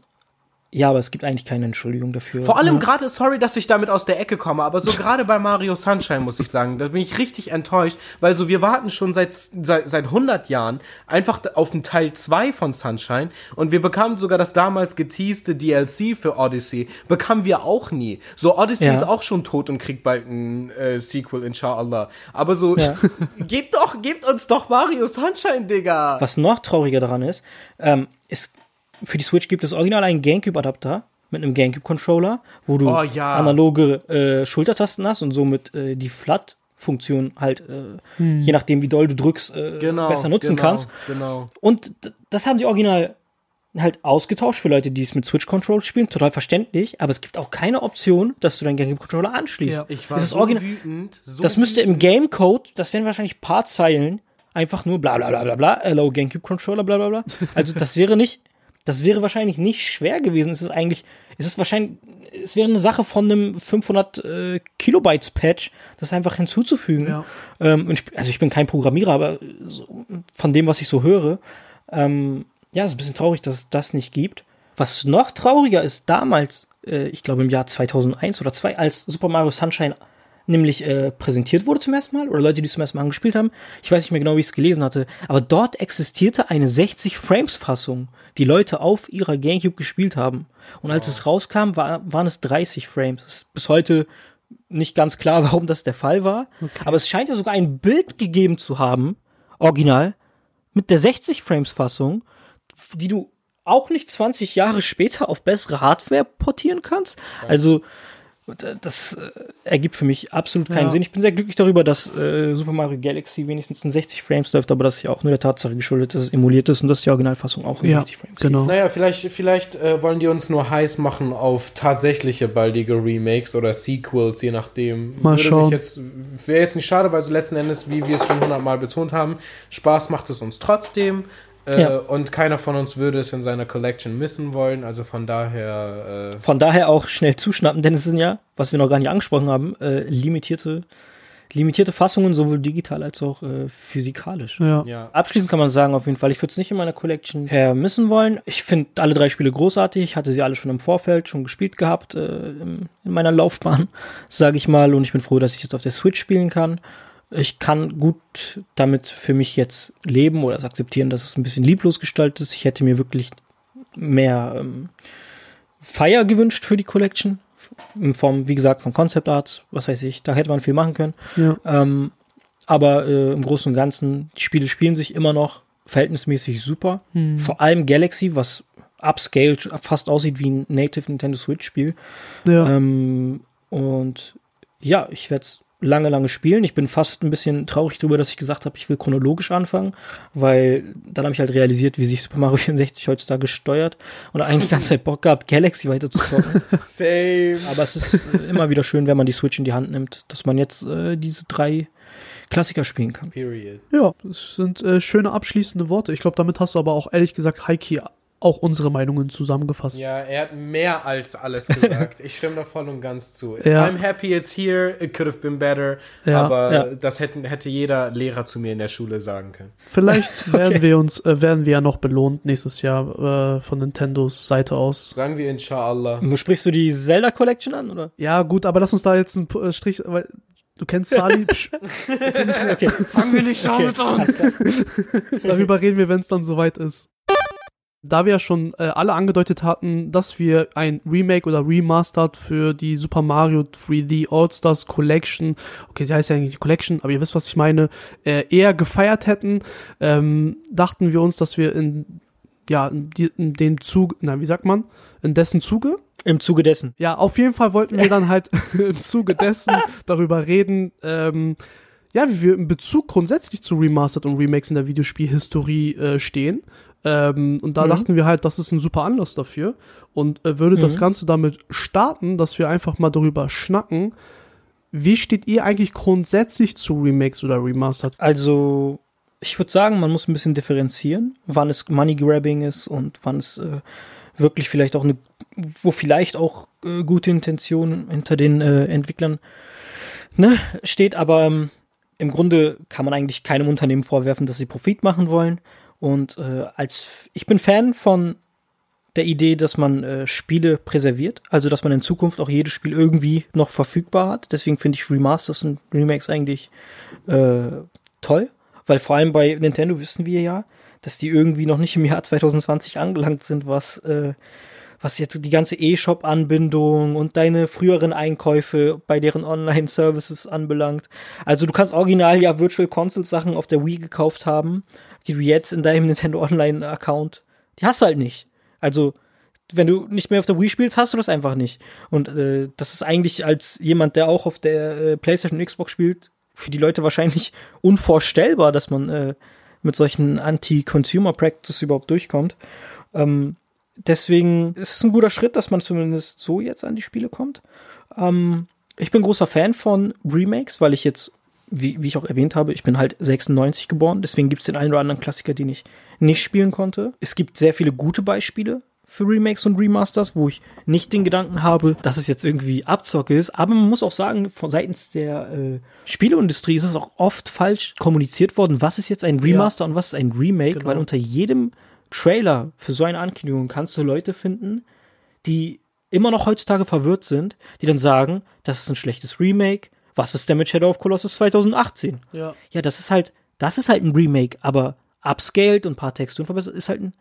ja, aber es gibt eigentlich keine Entschuldigung dafür. Vor allem gerade, sorry, dass ich damit aus der Ecke komme, aber so gerade bei Mario Sunshine muss ich sagen, da bin ich richtig enttäuscht, weil so wir warten schon seit, seit, seit 100 Jahren einfach auf den Teil 2 von Sunshine und wir bekamen sogar das damals geteaste DLC für Odyssey, bekamen wir auch nie. So Odyssey Ja. ist auch schon tot und kriegt bald ein äh, Sequel, inshallah. Aber so, Ja. gebt doch, gebt uns doch Mario Sunshine, Digga. Was noch trauriger daran ist, ähm, für die Switch gibt es original einen GameCube-Adapter mit einem GameCube-Controller, wo du Oh, ja. analoge äh, Schultertasten hast und somit äh, die FLAT-Funktion halt, äh, je nachdem wie doll du drückst, äh, Genau, besser nutzen genau, kannst. Genau. Und das haben sie original halt ausgetauscht für Leute, die es mit Switch Control spielen, total verständlich, aber es gibt auch keine Option, dass du deinen GameCube Controller anschließt. Ja. Ich war ist so original- wütend. So Das müsste im Gamecode, das wären wahrscheinlich paar Zeilen, einfach nur bla bla bla bla bla, hello GameCube Controller, bla bla bla. Also das wäre nicht, das wäre wahrscheinlich nicht schwer gewesen. Es ist eigentlich, es ist wahrscheinlich, es wäre eine Sache von einem 500 äh, Kilobytes Patch, das einfach hinzuzufügen. Ja. Ähm, ich, also ich bin kein Programmierer, aber so, von dem, was ich so höre, ähm, ja, es ist ein bisschen traurig, dass es das nicht gibt. Was noch trauriger ist, damals, äh, ich glaube im Jahr 2001 oder 2, als Super Mario Sunshine nämlich äh, präsentiert wurde zum ersten Mal, oder Leute, die es zum ersten Mal angespielt haben, ich weiß nicht mehr genau, wie ich es gelesen hatte, aber dort existierte eine 60-Frames-Fassung, die Leute auf ihrer Gamecube gespielt haben. Und als es rauskam, war, waren es 30 Frames. Ist bis heute nicht ganz klar, warum das der Fall war. Aber es scheint ja sogar ein Bild gegeben zu haben, original, mit der 60-Frames-Fassung, die du auch nicht 20 Jahre später auf bessere Hardware portieren kannst. Also, das äh, ergibt für mich absolut keinen Ja. Sinn. Ich bin sehr glücklich darüber, dass äh, Super Mario Galaxy wenigstens in 60 Frames läuft, aber das ist ja auch nur der Tatsache geschuldet, dass es emuliert ist und dass die Originalfassung auch in Ja, 60 Frames genau. Naja, vielleicht, vielleicht äh, wollen die uns nur heiß machen auf tatsächliche baldige Remakes oder Sequels, je nachdem. Mal Würde schauen. Mich jetzt, Wäre jetzt nicht schade, weil so letzten Endes, wie wir es schon hundertmal betont haben, Spaß macht es uns trotzdem. Äh, Ja. Und keiner von uns würde es in seiner Collection missen wollen. Also von daher, Von daher auch schnell zuschnappen, denn es sind ja, was wir noch gar nicht angesprochen haben, äh, limitierte, limitierte Fassungen, sowohl digital als auch äh, physikalisch. Ja. äh, ja. Abschließend kann man sagen, auf jeden Fall, ich würde es nicht in meiner Collection vermissen wollen. Ich finde alle drei Spiele großartig. Ich hatte sie alle schon im Vorfeld schon gespielt gehabt, äh, in meiner Laufbahn, sage ich mal. Und ich bin froh, dass ich jetzt auf der Switch spielen kann. Ich kann gut damit für mich jetzt leben oder es akzeptieren, dass es ein bisschen lieblos gestaltet ist. Ich hätte mir wirklich mehr ähm, Fire gewünscht für die Collection. In Form, wie gesagt, von Concept Arts, was weiß ich. Da hätte man viel machen können. Ja. Ähm, aber äh, im Großen und Ganzen, die Spiele spielen sich immer noch. verhältnismäßig super. Vor allem Galaxy, was upscaled fast aussieht wie ein Native Nintendo Switch Spiel. Ja. Ähm, und ja, ich werde es lange, lange spielen. Ich bin fast ein bisschen traurig darüber, dass ich gesagt habe, ich will chronologisch anfangen, weil dann habe ich halt realisiert, wie sich Super Mario 64 heutzutage steuert und eigentlich die ganze Zeit Bock gehabt, Galaxy weiter zu zocken. Same. Aber es ist äh, immer wieder schön, wenn man die Switch in die Hand nimmt, dass man jetzt äh, diese drei Klassiker spielen kann. Period. Ja, das sind äh, schöne abschließende Worte. Ich glaube, damit hast du aber auch ehrlich gesagt, Heiki, auch unsere Meinungen zusammengefasst. Ja, er hat mehr als alles gesagt. Ich stimme da voll und ganz zu. Ja. I'm happy it's here. It could have been better. Ja. aber Ja. das hätten, hätte jeder Lehrer zu mir in der Schule sagen können. Vielleicht werden wir uns, äh, werden wir ja noch belohnt nächstes Jahr äh, von Nintendos Seite aus. Sagen wir inshallah. Sprichst du die Zelda Collection an, oder? Ja, gut, aber lass uns da jetzt einen äh, Strich, weil du kennst Sali. Psch. Okay. Fangen wir nicht damit an. Darüber reden wir, wenn es dann soweit ist. Da wir ja schon äh, alle angedeutet hatten, dass wir ein Remake oder Remastered für die Super Mario 3D All-Stars Collection, okay, sie heißt ja eigentlich Collection, aber ihr wisst, was ich meine, äh, eher gefeiert hätten, ähm, dachten wir uns, dass wir in, ja, in, in dem Zug, na, wie sagt man, in dessen Zuge Im Zuge dessen. ja, auf jeden Fall wollten wir dann halt im Zuge dessen darüber reden, ähm, ja, wie wir in Bezug grundsätzlich zu Remastered und Remakes in der Videospielhistorie äh, stehen. Ähm, und da Mhm. dachten wir halt, das ist ein super Anlass dafür. Und äh, würde das Mhm. Ganze damit starten, dass wir einfach mal darüber schnacken, wie steht ihr eigentlich grundsätzlich zu Remakes oder Remastered? Also, ich würde sagen, man muss ein bisschen differenzieren, wann es Money Grabbing ist und wann es äh, wirklich vielleicht auch eine, wo vielleicht auch äh, gute Intention hinter den äh, Entwicklern ne, steht, aber ähm, im Grunde kann man eigentlich keinem Unternehmen vorwerfen, dass sie Profit machen wollen. Und äh, als ich bin Fan von der Idee, dass man äh, Spiele präserviert, also dass man in Zukunft auch jedes Spiel irgendwie noch verfügbar hat. Deswegen finde ich Remasters und Remakes eigentlich äh, toll, weil vor allem bei Nintendo wissen wir ja, dass die irgendwie noch nicht im Jahr 2020 angelangt sind, was äh, was jetzt die ganze E-Shop-Anbindung und deine früheren Einkäufe bei deren Online-Services anbelangt. Also du kannst original ja Virtual Console Sachen auf der Wii gekauft haben, die du jetzt in deinem Nintendo Online-Account, die hast du halt nicht. Also wenn du nicht mehr auf der Wii spielst, hast du das einfach nicht. Und äh, das ist eigentlich als jemand, der auch auf der äh, PlayStation und Xbox spielt, für die Leute wahrscheinlich unvorstellbar, dass man äh, mit solchen Anti-Consumer-Practices überhaupt durchkommt. Ähm, deswegen ist es ein guter Schritt, dass man zumindest so jetzt an die Spiele kommt. Ähm, ich bin großer Fan von Remakes, weil ich jetzt, wie, wie ich auch erwähnt habe, ich bin halt 96 geboren, deswegen gibt es den einen oder anderen Klassiker, den ich nicht spielen konnte. Es gibt sehr viele gute Beispiele für Remakes und Remasters, wo ich nicht den Gedanken habe, dass es jetzt irgendwie Abzocke ist. Aber man muss auch sagen, von seitens der äh, Spieleindustrie ist es auch oft falsch kommuniziert worden, was ist jetzt ein Remaster und was ist ein Remake, Genau. weil unter jedem Trailer für so eine Ankündigung kannst du Leute finden, die immer noch heutzutage verwirrt sind, die dann sagen, das ist ein schlechtes Remake. Was ist denn mit Shadow of Colossus 2018? Ja. Ja, das ist halt, das ist halt ein Remake, aber upscaled und ein paar Texturen verbessert ist halt ein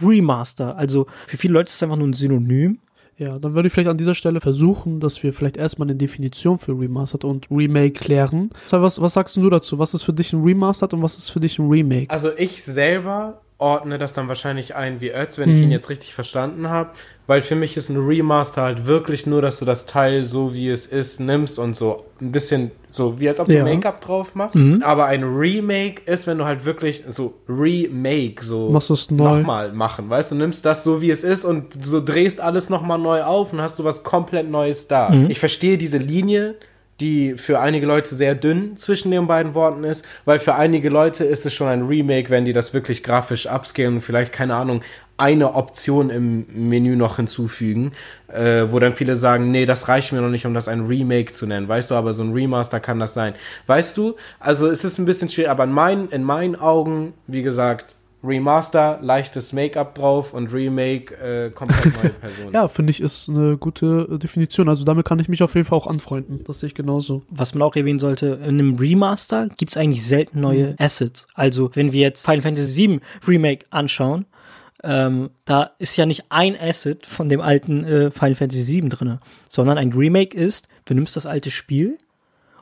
Remaster. Also für viele Leute ist es einfach nur ein Synonym. Ja, dann würde ich vielleicht an dieser Stelle versuchen, dass wir vielleicht erstmal eine Definition für Remastered und Remake klären. Was, was sagst du dazu? Was ist für dich ein Remastered und was ist für dich ein Remake? Also ich selber ordne das dann wahrscheinlich ein wie Ötz, wenn ich Mhm. ihn jetzt richtig verstanden habe. Weil für mich ist ein Remaster halt wirklich nur, dass du das Teil so wie es ist nimmst und so ein bisschen so wie als ob du Ja. Make-up drauf machst. Mhm. Aber ein Remake ist, wenn du halt wirklich so Remake so nochmal machen. Weißt du, nimmst das so wie es ist und so drehst alles nochmal neu auf und hast du was komplett Neues da. Mhm. Ich verstehe diese Linie, die für einige Leute sehr dünn zwischen den beiden Worten ist, weil für einige Leute ist es schon ein Remake, wenn die das wirklich grafisch upscalen und vielleicht, keine Ahnung, eine Option im Menü noch hinzufügen, äh, wo dann viele sagen, nee, das reicht mir noch nicht, um das ein Remake zu nennen, weißt du, aber so ein Remaster kann das sein. Weißt du, also es ist ein bisschen schwierig, aber in meinen, in meinen Augen, wie gesagt, Remaster, leichtes Make-up drauf und Remake, äh, komplett neue Person. Ja, finde ich, ist eine gute äh, Definition. Also damit kann ich mich auf jeden Fall auch anfreunden. Das sehe ich genauso. Was man auch erwähnen sollte, in einem Remaster gibt es eigentlich selten neue Assets. Also wenn wir jetzt Final Fantasy VII Remake anschauen, ähm, da ist ja nicht ein Asset von dem alten äh, Final Fantasy VII drinne, sondern ein Remake ist, du nimmst das alte Spiel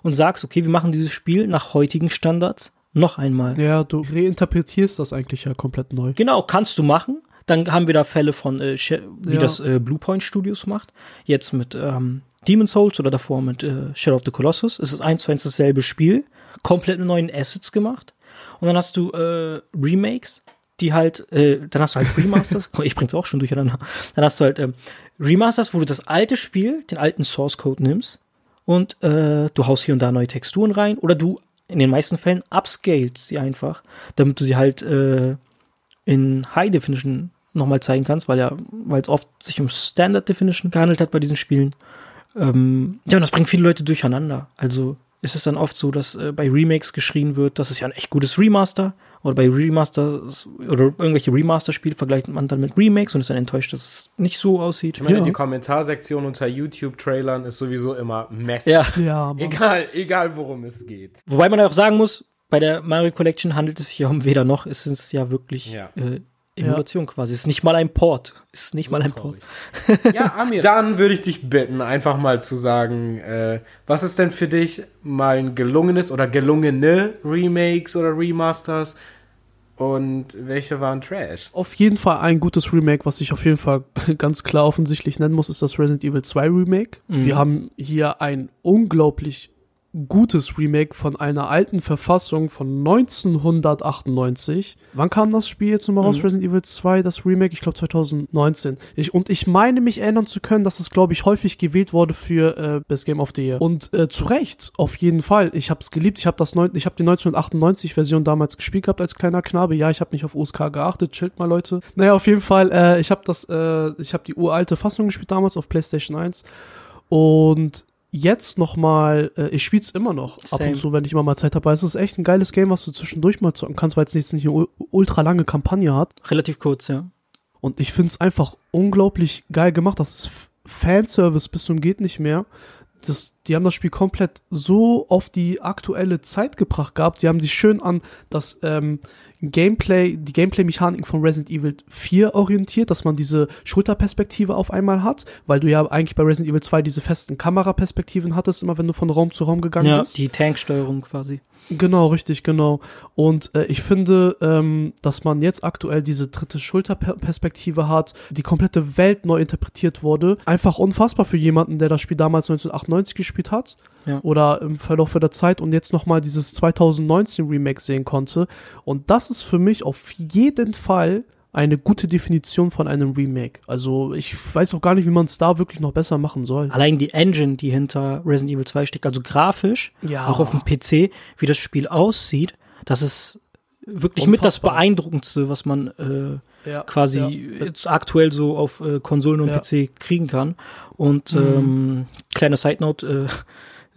und sagst, okay, wir machen dieses Spiel nach heutigen Standards noch einmal. Ja, du reinterpretierst das eigentlich ja komplett neu. Genau, kannst du machen. Dann haben wir da Fälle von, äh, wie Ja. das äh, Bluepoint Studios macht. Jetzt mit ähm, Demon's Souls oder davor mit äh, Shadow of the Colossus. Es ist eins zu eins dasselbe Spiel. Komplett mit neuen Assets gemacht. Und dann hast du äh, Remakes, die halt, äh, dann hast du halt Remasters. Mal, ich bring's auch schon durcheinander. Dann hast du halt ähm, Remasters, wo du das alte Spiel, den alten Source Code nimmst und äh, du haust hier und da neue Texturen rein oder du in den meisten Fällen upscalest sie einfach, damit du sie halt äh, in High Definition nochmal zeigen kannst, weil ja, weil es oft sich um Standard Definition gehandelt hat bei diesen Spielen. Ähm, ja, und das bringt viele Leute durcheinander. Also ist es dann oft so, dass äh, bei Remakes geschrien wird, das ist ja ein echt gutes Remaster. Oder bei Remasters oder irgendwelche Remaster-Spiele vergleicht man dann mit Remakes und ist dann enttäuscht, dass es nicht so aussieht. Ich meine, Ja. die Kommentarsektion unter YouTube-Trailern ist sowieso immer Mess. Ja. Ja. Egal, egal worum es geht. Wobei man auch sagen muss, bei der Mario Collection handelt es sich ja um weder noch, es ist ja wirklich Ja. Äh, Emulation quasi. Es ist nicht mal ein Port. Es ist nicht mal ein Port. Traurig. ja, Amir. Dann würde ich dich bitten, einfach mal zu sagen, äh, was ist denn für dich mal ein gelungenes oder gelungene Remakes oder Remasters und welche waren Trash? Auf jeden Fall ein gutes Remake, was ich auf jeden Fall ganz klar offensichtlich nennen muss, ist das Resident Evil 2 Remake. Mhm. Wir haben hier ein unglaublich gutes Remake von einer alten Verfassung von 1998. Wann kam das Spiel jetzt nochmal raus, Mhm. Resident Evil 2, das Remake? Ich glaube 2019. Ich, und ich meine mich erinnern zu können, dass es, glaube ich, häufig gewählt wurde für äh, Best Game of the Year. Und äh, zu Recht, auf jeden Fall. Ich habe es geliebt. Ich habe das neun, ich habe die 1998 Version damals gespielt gehabt als kleiner Knabe. Ja, ich habe nicht auf USK geachtet. Chillt mal, Leute. Naja, auf jeden Fall. Äh, ich habe das, äh, ich habe die uralte Fassung gespielt damals auf PlayStation 1 und jetzt nochmal, äh, ich spiel's immer noch ab Same. und zu, wenn ich immer mal Zeit habe. weil Es ist echt ein geiles Game, was du zwischendurch mal zocken kannst, weil es jetzt nicht eine ul- ultra lange Kampagne hat. Relativ kurz, ja. Und ich find's einfach unglaublich geil gemacht. Das ist Fanservice bis zum geht nicht mehr. Das, die haben das Spiel komplett so auf die aktuelle Zeit gebracht gehabt. Sie haben sich schön an das ähm, Gameplay, die Gameplay-Mechaniken von Resident Evil 4 orientiert, dass man diese Schulterperspektive auf einmal hat, weil du ja eigentlich bei Resident Evil 2 diese festen Kameraperspektiven hattest, immer wenn du von Raum zu Raum gegangen Ja, bist. die Tanksteuerung quasi. Genau, richtig, genau. Und äh, ich finde, ähm, dass man jetzt aktuell diese dritte Schulterperspektive hat, die komplette Welt neu interpretiert wurde. Einfach unfassbar für jemanden, der das Spiel damals 1998 gespielt hat. Ja. Oder im Verlauf der Zeit und jetzt nochmal dieses 2019 Remake sehen konnte. Und das ist für mich auf jeden Fall eine gute Definition von einem Remake. Also ich weiß auch gar nicht, wie man es da wirklich noch besser machen soll. Allein die Engine, die hinter Resident Evil 2 steckt, also grafisch, Ja. auch auf dem PC, wie das Spiel aussieht, das ist wirklich mit das Unfassbar. beeindruckendste, was man äh, Ja, quasi ja. jetzt aktuell so auf äh, Konsolen und. PC kriegen kann. Und Mhm. ähm, kleine Side Note, äh,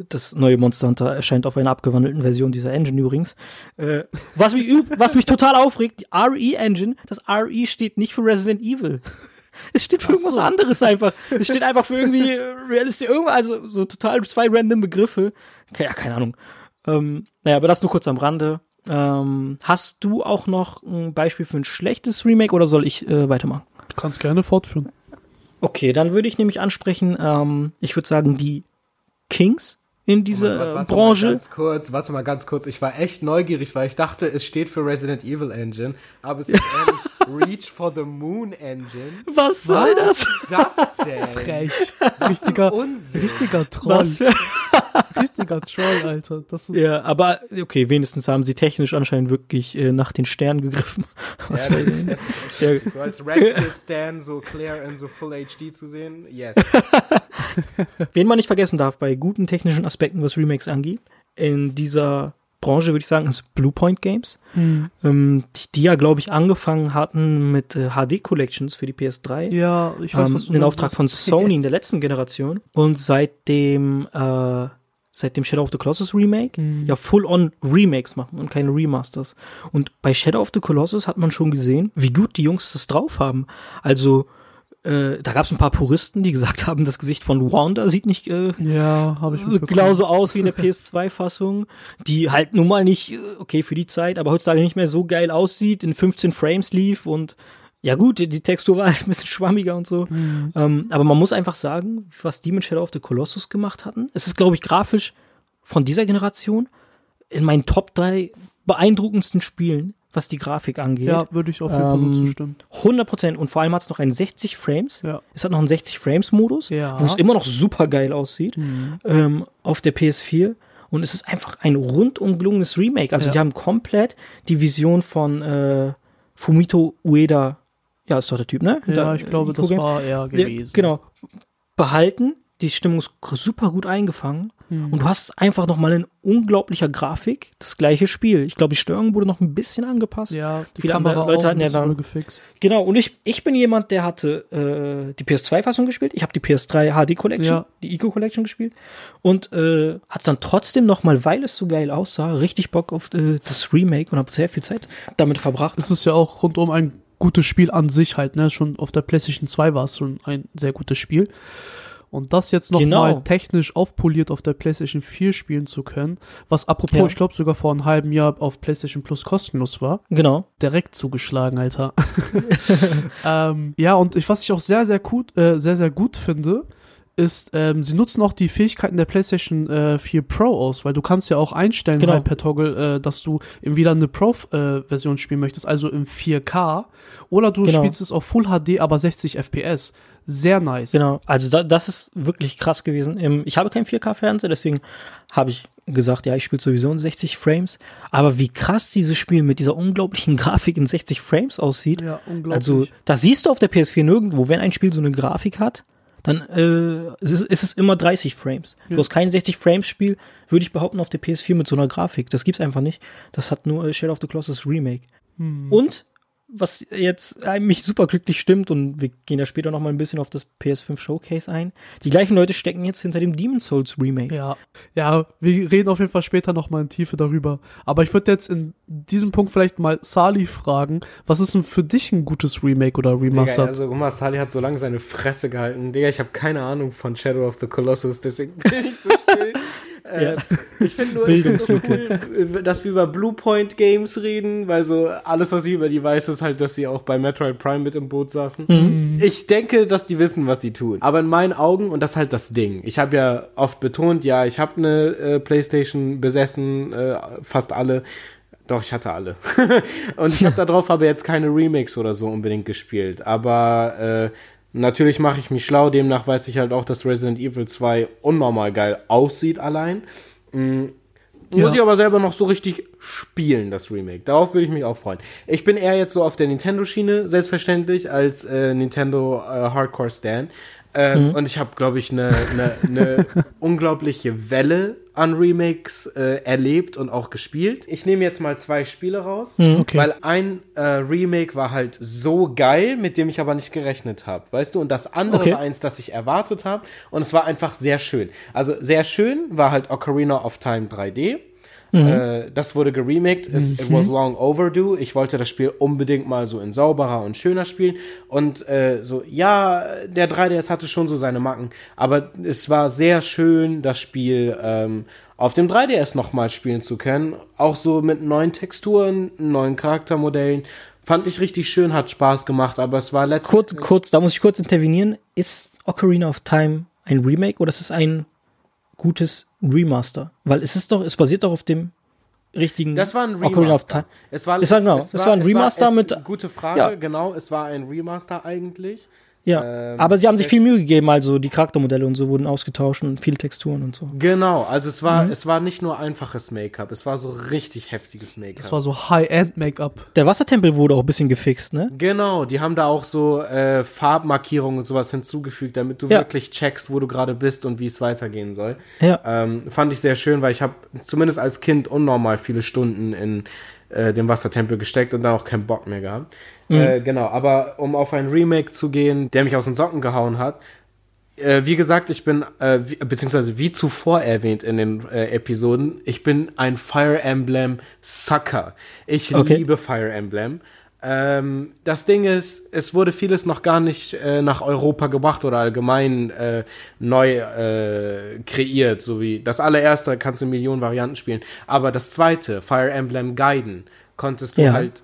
das neue Monster Hunter erscheint auf einer abgewandelten Version dieser Engine übrigens. Äh, was, mich, üb- was mich total aufregt, die RE-Engine, das RE steht nicht für Resident Evil. Es steht für Ach irgendwas so. anderes einfach. Es steht einfach für irgendwie äh, realistisch, irgendwas, also so total zwei random Begriffe. Ke- Ja, keine Ahnung. Ähm, naja, aber das nur kurz am Rande. Ähm, hast du auch noch ein Beispiel für ein schlechtes Remake oder soll ich äh, weitermachen? Du kannst gerne fortführen. Okay, dann würde ich nämlich ansprechen, ähm, ich würde sagen, die Kings in dieser warte Mal Branche. ganz kurz, warte mal ganz kurz. Ich war echt neugierig, weil ich dachte, es steht für Resident Evil Engine, aber es ist ehrlich Reach for the Moon Engine. Was soll Was das? ist das denn? Frech. Richtiger, Unsinn. richtiger Troll. Richtiger Troll, Alter. Das ist ja, aber okay, wenigstens haben sie technisch anscheinend wirklich äh, nach den Sternen gegriffen. Was Ja, das, das Ja. so als Redfield Stan so clear in so Full HD zu sehen, yes. Wen man nicht vergessen darf bei guten technischen Aspekten, was Remakes angeht, in dieser Branche würde ich sagen, ist Bluepoint Games, Hm. ähm, die, die ja, glaube ich, angefangen hatten mit äh, HD-Collections für die PS3. Ja, ich weiß, ähm, was du in. Auftrag von Sony in der letzten Generation. Und seitdem, äh, seit dem Shadow of the Colossus Remake Mhm. ja full-on Remakes machen und keine Remasters. Und bei Shadow of the Colossus hat man schon gesehen, wie gut die Jungs das drauf haben. Also, äh, da gab es ein paar Puristen, die gesagt haben, das Gesicht von Wanda sieht nicht äh, Ja, habe ich genauso aus wie in der PS2-Fassung, die halt nun mal nicht, äh, okay, für die Zeit, aber heutzutage nicht mehr so geil aussieht, in 15 Frames lief und ja gut, die, die Textur war halt ein bisschen schwammiger und so. Mhm. Ähm, aber man muss einfach sagen, was die mit Shadow of the Colossus gemacht hatten, es ist, glaube ich, grafisch von dieser Generation in meinen Top 3 beeindruckendsten Spielen, was die Grafik angeht. Ja, würde ich auf jeden Fall so Ähm, zustimmen. 100 Prozent. Und vor allem hat es noch einen 60 Frames. Ja. Es hat noch einen 60 Frames Modus, Ja. wo es immer noch super geil aussieht Mhm. ähm, auf der PS4. Und es ist einfach ein rundum gelungenes Remake. Also Ja. die haben komplett die Vision von äh, Fumito Ueda, ja, ist doch der Typ, ne? Ja, Da- ich glaube, Ico das war er Ja, gewesen. genau. Behalten. Die Stimmung ist super gut eingefangen. Mhm. Und du hast einfach nochmal in unglaublicher Grafik das gleiche Spiel. Ich glaube, die Steuerung wurde noch ein bisschen angepasst. Ja, die Viele Kamera andere Leute hatten ja dann- gefixt. Genau, und ich, ich bin jemand, der hatte äh, die PS2-Fassung gespielt. Ich habe die PS3 HD Collection, Ja. die Eco Collection gespielt. Und äh, hat dann trotzdem noch mal, weil es so geil aussah, richtig Bock auf äh, das Remake und habe sehr viel Zeit damit verbracht. Es ist ja auch rundum ein gutes Spiel an sich halt, ne? Schon auf der PlayStation 2 war es schon ein sehr gutes Spiel. Und das jetzt noch Genau. mal technisch aufpoliert auf der PlayStation 4 spielen zu können, was apropos, Ja. ich glaube sogar vor einem halben Jahr auf PlayStation Plus kostenlos war, Genau. direkt zugeschlagen, Alter. ähm, ja, und ich, was ich auch sehr, sehr gut, äh, sehr, sehr gut finde, ist, ähm, sie nutzen auch die Fähigkeiten der PlayStation äh, 4 Pro aus, weil du kannst ja auch einstellen Genau. halt per Toggle, äh, dass du eben wieder eine Pro-Version spielen möchtest, also im 4K, oder du Genau. spielst es auf Full HD, aber 60 FPS. Sehr nice. Genau. Also da, das ist wirklich krass gewesen. Ich habe keinen 4K-Fernseher, deswegen habe ich gesagt, ja, ich spiele sowieso in 60 Frames. Aber wie krass dieses Spiel mit dieser unglaublichen Grafik in 60 Frames aussieht, Ja, unglaublich. Also, das siehst du auf der PS4 nirgendwo. Wenn ein Spiel so eine Grafik hat, dann äh, ist, es- ist es immer 30 Frames. Ja. Du hast kein 60-Frames-Spiel, würde ich behaupten, auf der PS4 mit so einer Grafik. Das gibt's einfach nicht. Das hat nur äh, Shadow of the Colossus Remake. Hm. Und, was jetzt äh, mich super glücklich stimmt, und wir gehen ja später noch mal ein bisschen auf das PS5 Showcase ein, die gleichen Leute stecken jetzt hinter dem Demon's Souls Remake. Ja, ja, wir reden auf jeden Fall später nochmal in Tiefe darüber. Aber ich würde jetzt in diesem Punkt vielleicht mal Sali fragen, was ist denn für dich ein gutes Remake oder Digga, Remastered? also Omar Sali hat so lange seine Fresse gehalten. Digga, ich habe keine Ahnung von Shadow of the Colossus, deswegen bin ich so still. äh, Ich finde nur, ich find nur cool, dass wir über Bluepoint Games reden, weil so alles, was ich über die weiß, ist halt, dass sie auch bei Metroid Prime mit im Boot saßen. Mhm. Ich denke, dass die wissen, was sie tun. Aber in meinen Augen, und das ist halt das Ding, ich habe ja oft betont, ja, ich habe eine äh, Playstation besessen, äh, fast alle. Doch, ich hatte alle. und ich habe darauf aber jetzt keine Remakes oder so unbedingt gespielt. Aber äh, natürlich mache ich mich schlau. Demnach weiß ich halt auch, dass Resident Evil 2 unnormal geil aussieht allein. Mm, Ja. Muss ich aber selber noch so richtig spielen, das Remake. Darauf würde ich mich auch freuen. Ich bin eher jetzt so auf der Nintendo-Schiene, selbstverständlich, als äh, Nintendo äh, Hardcore-Stan. Ähm, Und ich habe, glaube ich, eine ne, ne unglaubliche Welle an Remakes äh, erlebt und auch gespielt. Ich nehme jetzt mal zwei Spiele raus, okay. weil ein äh, Remake war halt so geil, mit dem ich aber nicht gerechnet habe, weißt du? Und das andere Okay. war eins, das ich erwartet habe und es war einfach sehr schön. Also sehr schön war halt Ocarina of Time 3D. Äh, das wurde geremaked. Es, It was long overdue. Ich wollte das Spiel unbedingt mal so in sauberer und schöner spielen. Und äh, so, ja, der 3DS hatte schon so seine Macken. Aber es war sehr schön, das Spiel ähm, auf dem 3DS nochmal spielen zu können. Auch so mit neuen Texturen, neuen Charaktermodellen. Fand ich richtig schön, hat Spaß gemacht. Aber es war letztlich. Kurz, kurz, da muss ich kurz intervenieren. Ist Ocarina of Time ein Remake oder ist es ein gutes Remaster? Weil es ist doch, es basiert doch auf dem richtigen Das war ein Remaster. Es war, Es war genau, es war ein Remaster es, mit- Gute Frage, Ja. genau. Es war ein Remaster eigentlich. Ja, Ähm, aber sie haben sich es- viel Mühe gegeben, also die Charaktermodelle und so wurden ausgetauscht und viele Texturen und so. Genau, also es war, Mhm. es war nicht nur einfaches Make-up, es war so richtig heftiges Make-up. das war so High-End-Make-up. Der Wassertempel wurde auch ein bisschen gefixt, ne? Genau, die haben da auch so äh, Farbmarkierungen und sowas hinzugefügt, damit du Ja. wirklich checkst, wo du gerade bist und wie es weitergehen soll. Ja. Ähm, fand ich sehr schön, weil ich habe zumindest als Kind unnormal viele Stunden in äh, dem Wassertempel gesteckt und dann auch keinen Bock mehr gehabt. Äh, genau, aber um auf ein Remake zu gehen, der mich aus den Socken gehauen hat, äh, wie gesagt, ich bin, äh, wie, beziehungsweise wie zuvor erwähnt in den äh, Episoden, ich bin ein Fire Emblem Sucker. Ich Okay. liebe Fire Emblem. Ähm, das Ding ist, es wurde vieles noch gar nicht äh, nach Europa gebracht oder allgemein äh, neu äh, kreiert, so wie das allererste kannst du in Millionen Varianten spielen, aber das zweite, Fire Emblem Gaiden, konntest du Ja. halt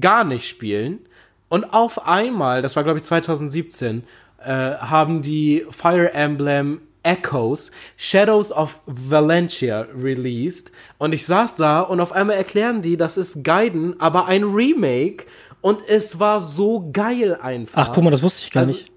gar nicht spielen und auf einmal, das war glaube ich 2017, äh, haben die Fire Emblem Echoes, Shadows of Valencia released. Und ich saß da und auf einmal erklären die, das ist Gaiden, aber ein Remake. Und es war so geil einfach. Ach, guck mal, das wusste ich gar Also, nicht.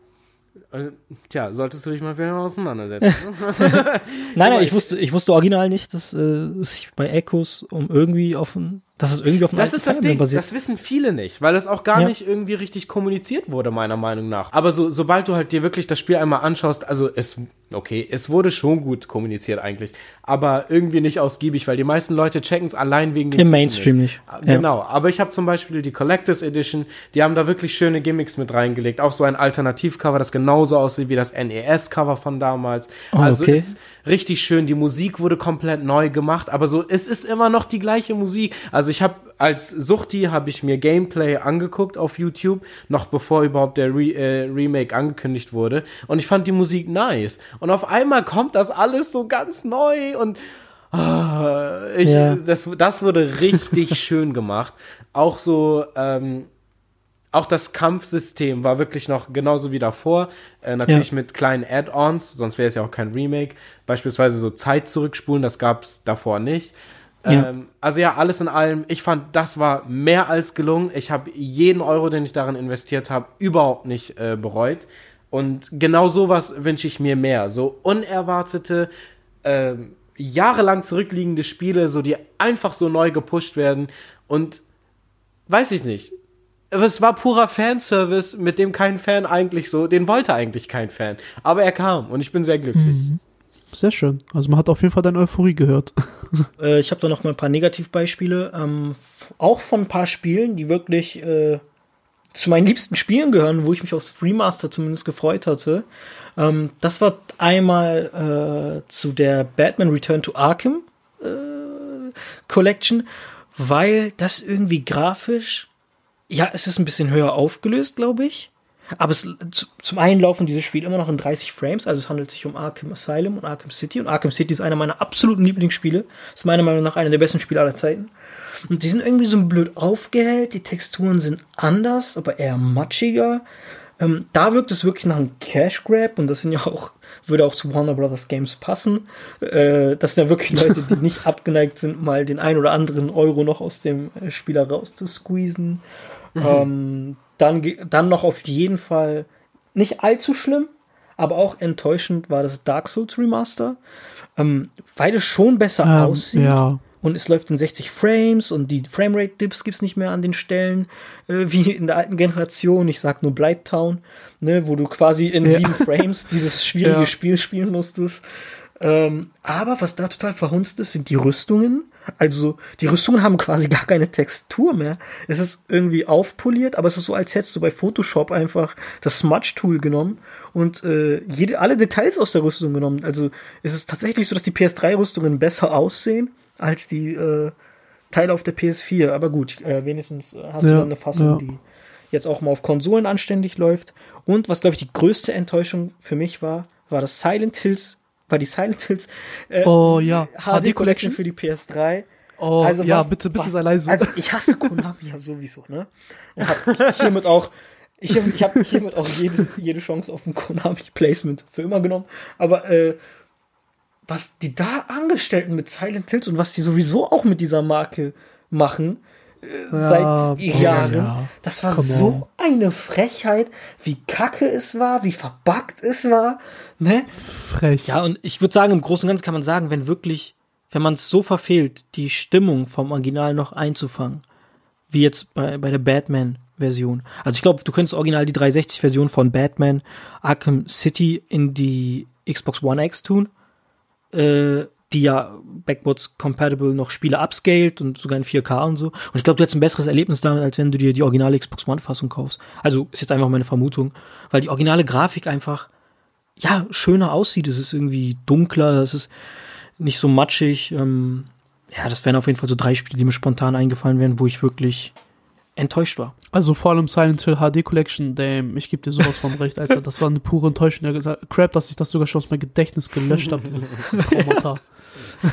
Äh, Tja, solltest du dich mal wieder auseinandersetzen. Nein, nein, ich wusste, ich wusste original nicht, dass äh, es sich bei Echos um irgendwie auf ein, dass es irgendwie auf ein Das ist das Ding, basiert. das wissen viele nicht, weil das auch gar Ja. nicht irgendwie richtig kommuniziert wurde, meiner Meinung nach. Aber so, sobald du halt dir wirklich das Spiel einmal anschaust, also es, okay, es wurde schon gut kommuniziert eigentlich, aber irgendwie nicht ausgiebig, weil die meisten Leute checken es allein wegen dem Im Mainstream nicht. Ja. Genau, aber ich habe zum Beispiel die Collectors Edition, die haben da wirklich schöne Gimmicks mit reingelegt, auch so ein Alternativcover, das genauso aussieht wie das NES-Cover von damals. Oh, also okay. ist richtig schön, die Musik wurde komplett neu gemacht, aber so, es ist immer noch die gleiche Musik. Also ich habe als Suchti habe ich mir Gameplay angeguckt auf YouTube, noch bevor überhaupt der Re äh, Remake angekündigt wurde. Und ich fand die Musik nice. Und auf einmal kommt das alles so ganz neu und ah, ich, Ja. das, das wurde richtig schön gemacht. Auch so, ähm, auch das Kampfsystem war wirklich noch genauso wie davor. Äh, natürlich mit kleinen Add-ons, sonst wäre es ja auch kein Remake. Beispielsweise so Zeit zurückspulen, das gab es davor nicht. Ja. Ähm, also ja, alles in allem, ich fand, das war mehr als gelungen. Ich habe jeden Euro, den ich darin investiert habe, überhaupt nicht äh, bereut. Und genau sowas wünsche ich mir mehr. So unerwartete, ähm, jahrelang zurückliegende Spiele, so die einfach so neu gepusht werden. Und weiß ich nicht. Es war purer Fanservice, mit dem kein Fan eigentlich so, den wollte eigentlich kein Fan. Aber er kam und ich bin sehr glücklich. Sehr schön. Also man hat auf jeden Fall deine Euphorie gehört. Äh, ich habe da noch mal ein paar Negativbeispiele, ähm, auch von ein paar Spielen, die wirklich äh, zu meinen liebsten Spielen gehören, wo ich mich aufs Remaster zumindest gefreut hatte. Ähm, das war einmal äh, zu der Batman Return to Arkham äh, Collection, weil das irgendwie grafisch, ja, es ist ein bisschen höher aufgelöst, glaube ich. Aber es, zu, zum einen laufen diese Spiele immer noch in 30 Frames, also es handelt sich um Arkham Asylum und Arkham City. Und Arkham City ist einer meiner absoluten Lieblingsspiele. Ist meiner Meinung nach einer der besten Spiele aller Zeiten. Und die sind irgendwie so blöd aufgehellt, die Texturen sind anders, aber eher matschiger. Ähm, da wirkt es wirklich nach einem Cash Grab und das sind ja auch, würde auch zu Warner Brothers Games passen. Äh, das sind ja wirklich Leute, die nicht abgeneigt sind, mal den ein oder anderen Euro noch aus dem äh, Spieler rauszusqueezen. Ähm, dann, dann noch auf jeden Fall nicht allzu schlimm, aber auch enttäuschend war das Dark Souls Remaster, ähm, weil es schon besser Ähm, aussieht ja. und es läuft in 60 Frames und die Framerate-Dips gibt's nicht mehr an den Stellen äh, wie in der alten Generation. Ich sag nur Blighttown, ne, wo du quasi in Ja. sieben Frames dieses schwierige Ja. Spiel spielen musstest. Ähm, aber was da total verhunzt ist, sind die Rüstungen. Also die Rüstungen haben quasi gar keine Textur mehr. Es ist irgendwie aufpoliert, aber es ist so, als hättest du bei Photoshop einfach das Smudge-Tool genommen und äh, jede, alle Details aus der Rüstung genommen. Also es ist tatsächlich so, dass die PS3-Rüstungen besser aussehen als die äh, Teile auf der PS4. Aber gut, äh, wenigstens äh, hast du Ja, dann eine Fassung, ja. die jetzt auch mal auf Konsolen anständig läuft. Und was, glaube ich, die größte Enttäuschung für mich war, war das Silent Hills, war die Silent Hills äh, Oh ja. HD Collection für die PS3. Oh Also ja, was- bitte, bitte was- sei leise. Also ich hasse Konami ja sowieso, ne? Und hab hiermit auch, ich, hab- ich habe hiermit auch jede, jede Chance auf ein Konami-Placement für immer genommen. Aber äh, was die da Angestellten mit Silent Hills und was die sowieso auch mit dieser Marke machen, seit boah, Jahren, ja. das war Come so on. eine Frechheit, wie kacke es war, wie verbuggt es war, ne? Frech. Ja, und ich würde sagen, im Großen und Ganzen kann man sagen, wenn wirklich, wenn man es so verfehlt, die Stimmung vom Original noch einzufangen, wie jetzt bei, bei der Batman-Version. Also ich glaube, du könntest original die 360-Version von Batman Arkham City in die Xbox One X tun, äh, die ja backwards compatible noch Spiele upscaled und sogar in 4K und so. Und ich glaube, du hättest ein besseres Erlebnis damit, als wenn du dir die originale Xbox One-Fassung kaufst. Also ist jetzt einfach meine Vermutung, weil die originale Grafik einfach ja, schöner aussieht. Es ist irgendwie dunkler, es ist nicht so matschig. Ähm, ja, das wären auf jeden Fall so drei Spiele, die mir spontan eingefallen wären, wo ich wirklich enttäuscht war. Also vor allem Silent Hill HD Collection, damn, ich gebe dir sowas von recht, Alter. Das war eine pure Enttäuschung. Crap, dass ich das sogar schon aus meinem Gedächtnis gelöscht habe, dieses Traumata.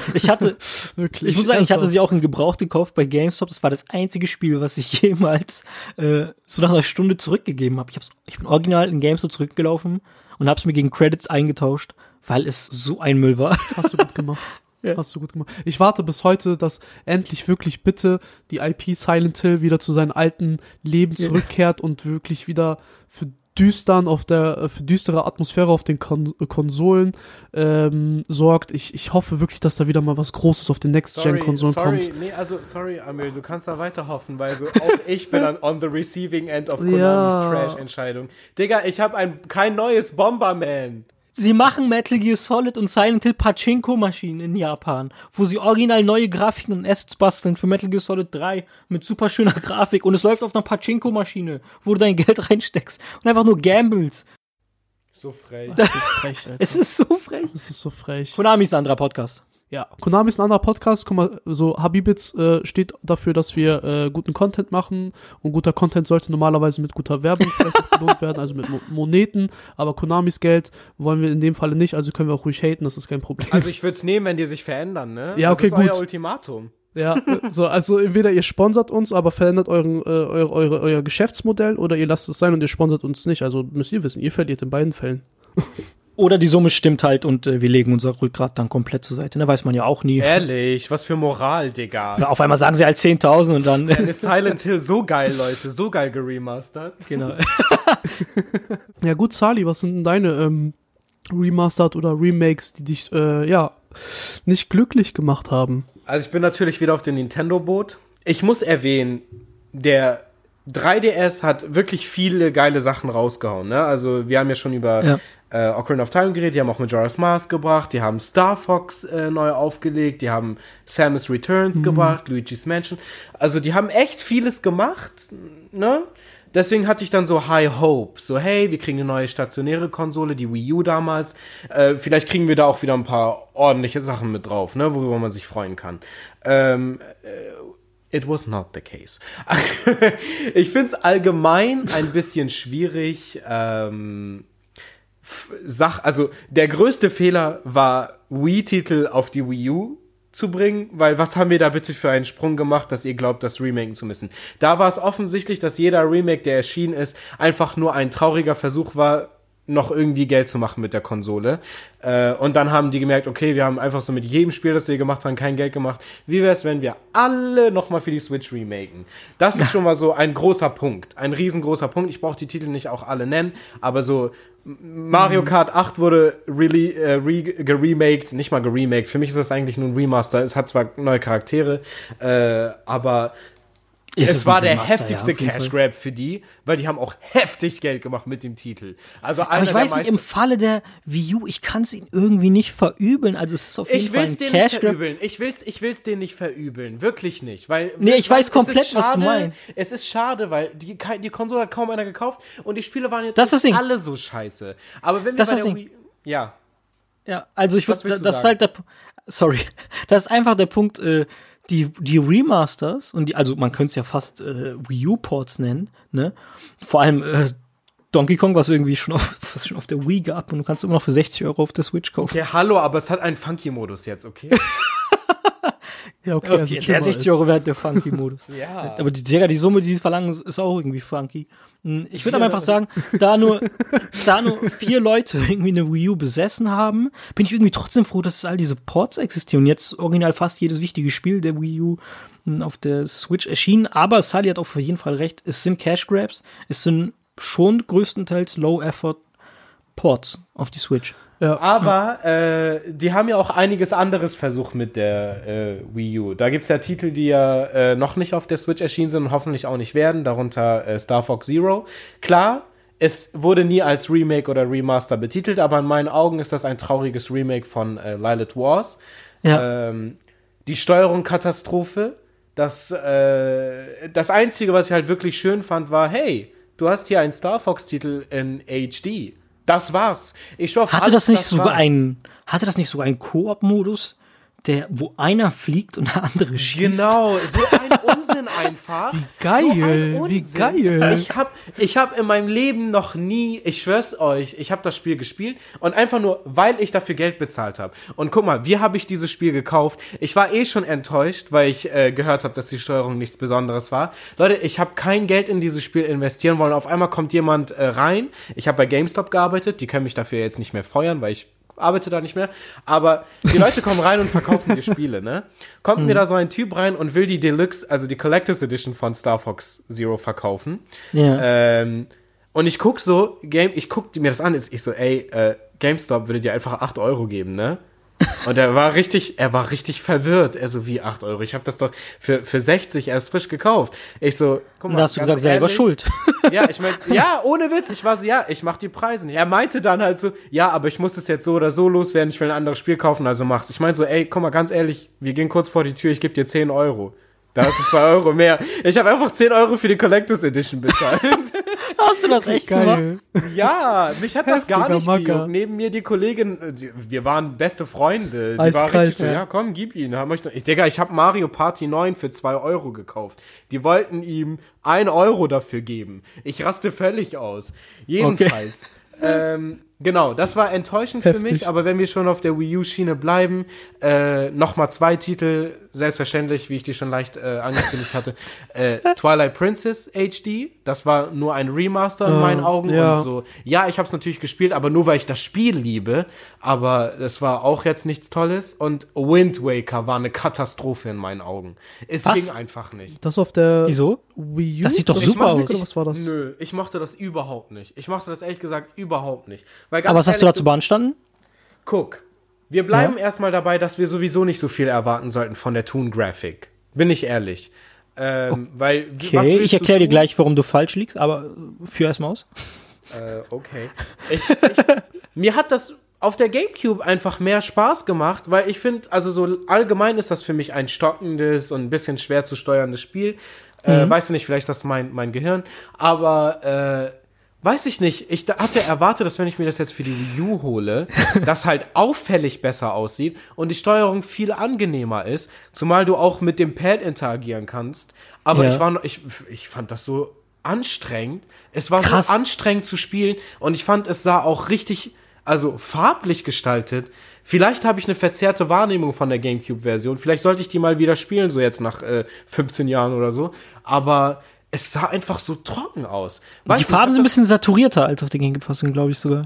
Ich hatte, Wirklich. ich muss sagen, ich hatte sie auch in Gebrauch gekauft bei GameStop. Das war das einzige Spiel, was ich jemals äh, so nach einer Stunde zurückgegeben habe. Ich, hab's- ich bin original in GameStop zurückgelaufen und habe es mir gegen Credits eingetauscht, weil es so ein Müll war. Hast du gut gemacht. Ja. Hast du gut gemacht. Ich warte bis heute, dass endlich wirklich bitte die IP Silent Hill wieder zu seinem alten Leben Ja. zurückkehrt und wirklich wieder für düstern auf der äh, für düstere Atmosphäre auf den Kon äh, Konsolen ähm, sorgt. Ich, ich hoffe wirklich, dass da wieder mal was Großes auf den Next Gen Konsolen sorry, kommt. nee, also sorry, Amir, du kannst da weiter hoffen, weil so auch ich bin on, on the receiving end of Konamis Ja. Trash-Entscheidung. Digga, ich habe ein kein neues Bomberman. Sie machen Metal Gear Solid und Silent Hill Pachinko-Maschinen in Japan, wo sie original neue Grafiken und Assets basteln für Metal Gear Solid 3 mit super schöner Grafik und es läuft auf einer Pachinko-Maschine, wo du dein Geld reinsteckst und einfach nur gambles. So frech. Das ist so frech, Alter. Es ist so frech. Das ist so frech. Konami ist ein anderer Podcast. Ja, Konami ist ein anderer Podcast. Guck mal, so Habibits äh, steht dafür, dass wir äh, guten Content machen und guter Content sollte normalerweise mit guter Werbung belohnt werden, also mit Mo Moneten. Aber Konamis Geld wollen wir in dem Falle nicht, also können wir auch ruhig haten, das ist kein Problem. Also ich würde es nehmen, wenn die sich verändern, ne? Ja, okay, das ist euer gut. Ultimatum. ja, so also entweder ihr sponsert uns, aber verändert euren äh, eure, eure, euer Geschäftsmodell oder ihr lasst es sein und ihr sponsert uns nicht. Also müsst ihr wissen, ihr verliert in beiden Fällen. Oder die Summe stimmt halt und äh, wir legen unser Rückgrat dann komplett zur Seite. Da weiß man ja auch nie. Ehrlich, was für Moral, Digga. Auf einmal sagen sie halt 10.000 und dann. Dann ist Silent Hill so geil, Leute, so geil geremastert. genau. Ja gut, Sali, was sind denn deine ähm, Remastered oder Remakes, die dich äh, ja nicht glücklich gemacht haben? Also ich bin natürlich wieder auf dem Nintendo-Boot. Ich muss erwähnen, der 3DS hat wirklich viele geile Sachen rausgehauen. Ne? Also wir haben ja schon über Ja. Äh, Ocarina of Time geredet, die haben auch Majora's Mask gebracht, die haben Star Fox äh, neu aufgelegt, die haben Samus Returns gebracht, Luigi's Mansion. Also die haben echt vieles gemacht, ne? Deswegen hatte ich dann so High Hope, so hey, wir kriegen eine neue stationäre Konsole, die Wii U damals. Äh, vielleicht kriegen wir da auch wieder ein paar ordentliche Sachen mit drauf, ne, worüber man sich freuen kann. Ähm, äh, it was not the case. ich find's allgemein ein bisschen schwierig. Ähm, Sach, also der größte Fehler war Wii-Titel auf die Wii U zu bringen, weil was haben wir da bitte für einen Sprung gemacht, dass ihr glaubt, das remaken zu müssen? Da war es offensichtlich, dass jeder Remake, der erschienen ist, einfach nur ein trauriger Versuch war, noch irgendwie Geld zu machen mit der Konsole. Äh, und dann haben die gemerkt, okay, wir haben einfach so mit jedem Spiel, das wir gemacht haben, kein Geld gemacht. Wie wäre es, wenn wir alle nochmal für die Switch remaken? Das ist schon mal so ein großer Punkt, ein riesengroßer Punkt. Ich brauche die Titel nicht auch alle nennen, aber so Mario Kart 8 wurde really, äh, re geremaked, nicht mal geremaked. Für mich ist das eigentlich nur ein Remaster. Es hat zwar neue Charaktere, äh, aber Ist es es war ein der heftigste ja, Cash Fall. Grab für die, weil die haben auch heftig Geld gemacht mit dem Titel. Also einer Aber ich weiß nicht, im. Falle der Wii U, ich kann es ihnen irgendwie nicht verübeln. Also es ist auf jeden Ich Fall will's ein dir nicht Cash Grab. verübeln. Ich will's, ich will's dir nicht verübeln. Wirklich nicht. Weil, Nee, ich weiß komplett, ist was du schade- meinst. Es ist schade, weil die, die Konsole hat kaum einer gekauft und die Spiele waren jetzt nicht alle so scheiße. Aber wenn wir Das bei der. Wii, ja. Ja, also ich würde, das ist halt der, sorry, das ist einfach der Punkt, äh, die, die Remasters und die, also man könnte es ja fast äh, Wii U Ports nennen, ne? Vor allem äh, Donkey Kong, was irgendwie schon auf, was schon auf der Wii gab und du kannst immer noch für 60 Euro auf der Switch kaufen. Ja, hallo, aber es hat einen Funky-Modus jetzt, okay? Ja, okay, Okay, also der chill mal 60 jetzt. Euro wert der Funky-Modus. ja. Aber die, die Summe, die sie verlangen, ist auch irgendwie funky. Hm, Ich würde aber einfach sagen, da nur, da nur vier Leute irgendwie eine Wii U besessen haben, bin ich irgendwie trotzdem froh, dass all diese Ports existieren. Jetzt original fast jedes wichtige Spiel der Wii U hm, auf der Switch erschienen. Aber Sally hat auch auf jeden Fall recht. Es sind Cash Grabs. Es sind schon größtenteils Low-Effort Ports auf die Switch. Ja. Aber äh, die haben ja auch einiges anderes versucht mit der äh, Wii U. Da gibt's ja Titel, die ja äh, noch nicht auf der Switch erschienen sind und hoffentlich auch nicht werden, darunter äh, Star Fox Zero. Klar, es wurde nie als Remake oder Remaster betitelt, aber in meinen Augen ist das ein trauriges Remake von äh, Lilith Wars. Ja. Ähm, die Steuerung Katastrophe. Das, äh, das Einzige, was ich halt wirklich schön fand, war, hey, du hast hier einen Star Fox-Titel in HD. Das war's. Ich auf Hatte alles, das nicht sogar war's. einen, hatte das nicht sogar einen Koop-Modus, der, wo einer fliegt und der andere schießt? Genau, so Unsinn einfach. Wie geil, so wie geil. Ich hab, ich hab in meinem Leben noch nie, ich schwör's euch, ich hab das Spiel gespielt und einfach nur, weil ich dafür Geld bezahlt habe. Und guck mal, wie habe ich dieses Spiel gekauft? Ich war eh schon enttäuscht, weil ich äh, gehört habe, dass die Steuerung nichts Besonderes war. Leute, ich habe kein Geld in dieses Spiel investieren wollen. Auf einmal kommt jemand äh, rein. Ich habe bei GameStop gearbeitet, die können mich dafür jetzt nicht mehr feuern, weil ich arbeite da nicht mehr. Aber die Leute kommen rein und verkaufen die Spiele, ne? Kommt mir da so ein Typ rein und will die Deluxe, also die Collectors Edition von Star Fox Zero verkaufen. Ja. Ähm, und ich guck so, Game, ich guck mir das an, ist ich so, ey, äh, GameStop würde dir einfach 8 Euro geben, ne? Und er war richtig, er war richtig verwirrt. Er so, wie 8 Euro? Ich habe das doch für, für 60 erst frisch gekauft. Ich so, guck mal. da hast du gesagt, selber ehrlich, schuld. Ja, ich mein, ja, ohne Witz. Ich war so, ja, ich mach die Preise nicht. Er meinte dann halt so, ja, aber ich muss es jetzt so oder so loswerden. Ich will ein anderes Spiel kaufen, also mach's. Ich meinte so, ey, guck mal, ganz ehrlich, wir gehen kurz vor die Tür, ich gebe dir 10 Euro. Da hast du 2 Euro mehr. Ich habe einfach 10 Euro für die Collectors Edition bezahlt. Hast du das echt gemacht? Geil. Ja, mich hat das gar nicht gejuckt. Neben mir die Kollegin, die, wir waren beste Freunde. Die war Eiskalt, richtig so, ja. ja komm, gib ihn. Haben euch noch, ich, Digga, ich habe Mario Party 9 für 2 Euro gekauft. Die wollten ihm 1 Euro dafür geben. Ich raste völlig aus. Jedenfalls. Ähm, genau, das war enttäuschend für Heftig. mich, aber wenn wir schon auf der Wii U-Schiene bleiben, äh, nochmal zwei Titel, selbstverständlich, wie ich die schon leicht äh, angekündigt hatte. Äh, Twilight Princess HD, das war nur ein Remaster in Äh, meinen Augen ja. und so. Ja, ich habe es natürlich gespielt, aber nur weil ich das Spiel liebe, aber es war auch jetzt nichts Tolles und Wind Waker war eine Katastrophe in meinen Augen. Es Was? ging einfach nicht. Das auf der Wieso? Wii U? Das sieht doch super aus. Oder was war das? Nö, ich mochte das überhaupt nicht. Ich mochte das ehrlich gesagt überhaupt nicht. Weil Aber was hast du dazu beanstanden? Guck, wir bleiben erstmal dabei, dass wir sowieso nicht so viel erwarten sollten von der Toon-Graphic. Bin ich ehrlich. Ähm, weil, was Okay, ich erkläre dir gleich, warum du falsch liegst, aber äh, führ erst mal aus. Äh, okay. Ich, ich, mir hat das auf der Gamecube einfach mehr Spaß gemacht, weil ich finde, also so allgemein ist das für mich ein stockendes und ein bisschen schwer zu steuerndes Spiel. Äh, weißt du nicht, vielleicht ist das mein, mein Gehirn, aber äh, weiß ich nicht. Ich hatte erwartet, dass wenn ich mir das jetzt für die Wii U hole, das halt auffällig besser aussieht und die Steuerung viel angenehmer ist, zumal du auch mit dem Pad interagieren kannst. Aber Ja. ich war noch, ich, ich fand das so anstrengend. Es war Krass. so anstrengend zu spielen und ich fand, es sah auch richtig, also farblich gestaltet. Vielleicht habe ich eine verzerrte Wahrnehmung von der GameCube-Version. Vielleicht sollte ich die mal wieder spielen, so jetzt nach äh, 15 Jahren oder so. Aber es sah einfach so trocken aus. Weißt die Farben sind ein bisschen saturierter als auf der Gamecube-Fassung, glaube ich sogar.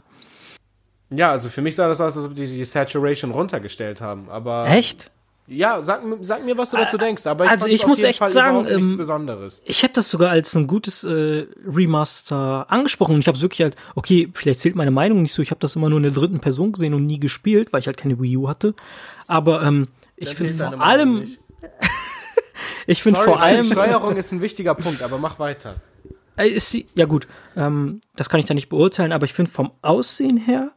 Ja, also für mich sah das aus, als ob die die Saturation runtergestellt haben. Aber Echt? ja, sag, mir- sag mir, was du dazu denkst. Aber ich, also ich auf muss jeden echt Fall sagen, ähm, Besonderes. Ich hätte das sogar als ein gutes äh, Remaster angesprochen und ich habe wirklich halt, okay, vielleicht zählt meine Meinung nicht so, ich habe das immer nur in der dritten Person gesehen und nie gespielt, weil ich halt keine Wii U hatte. Aber ähm, ich finde vor allem. ich finde vor allem, Steuerung ist ein wichtiger Punkt, aber mach weiter. Ist sie, ja gut, ähm, das kann ich da nicht beurteilen, aber ich finde vom Aussehen her,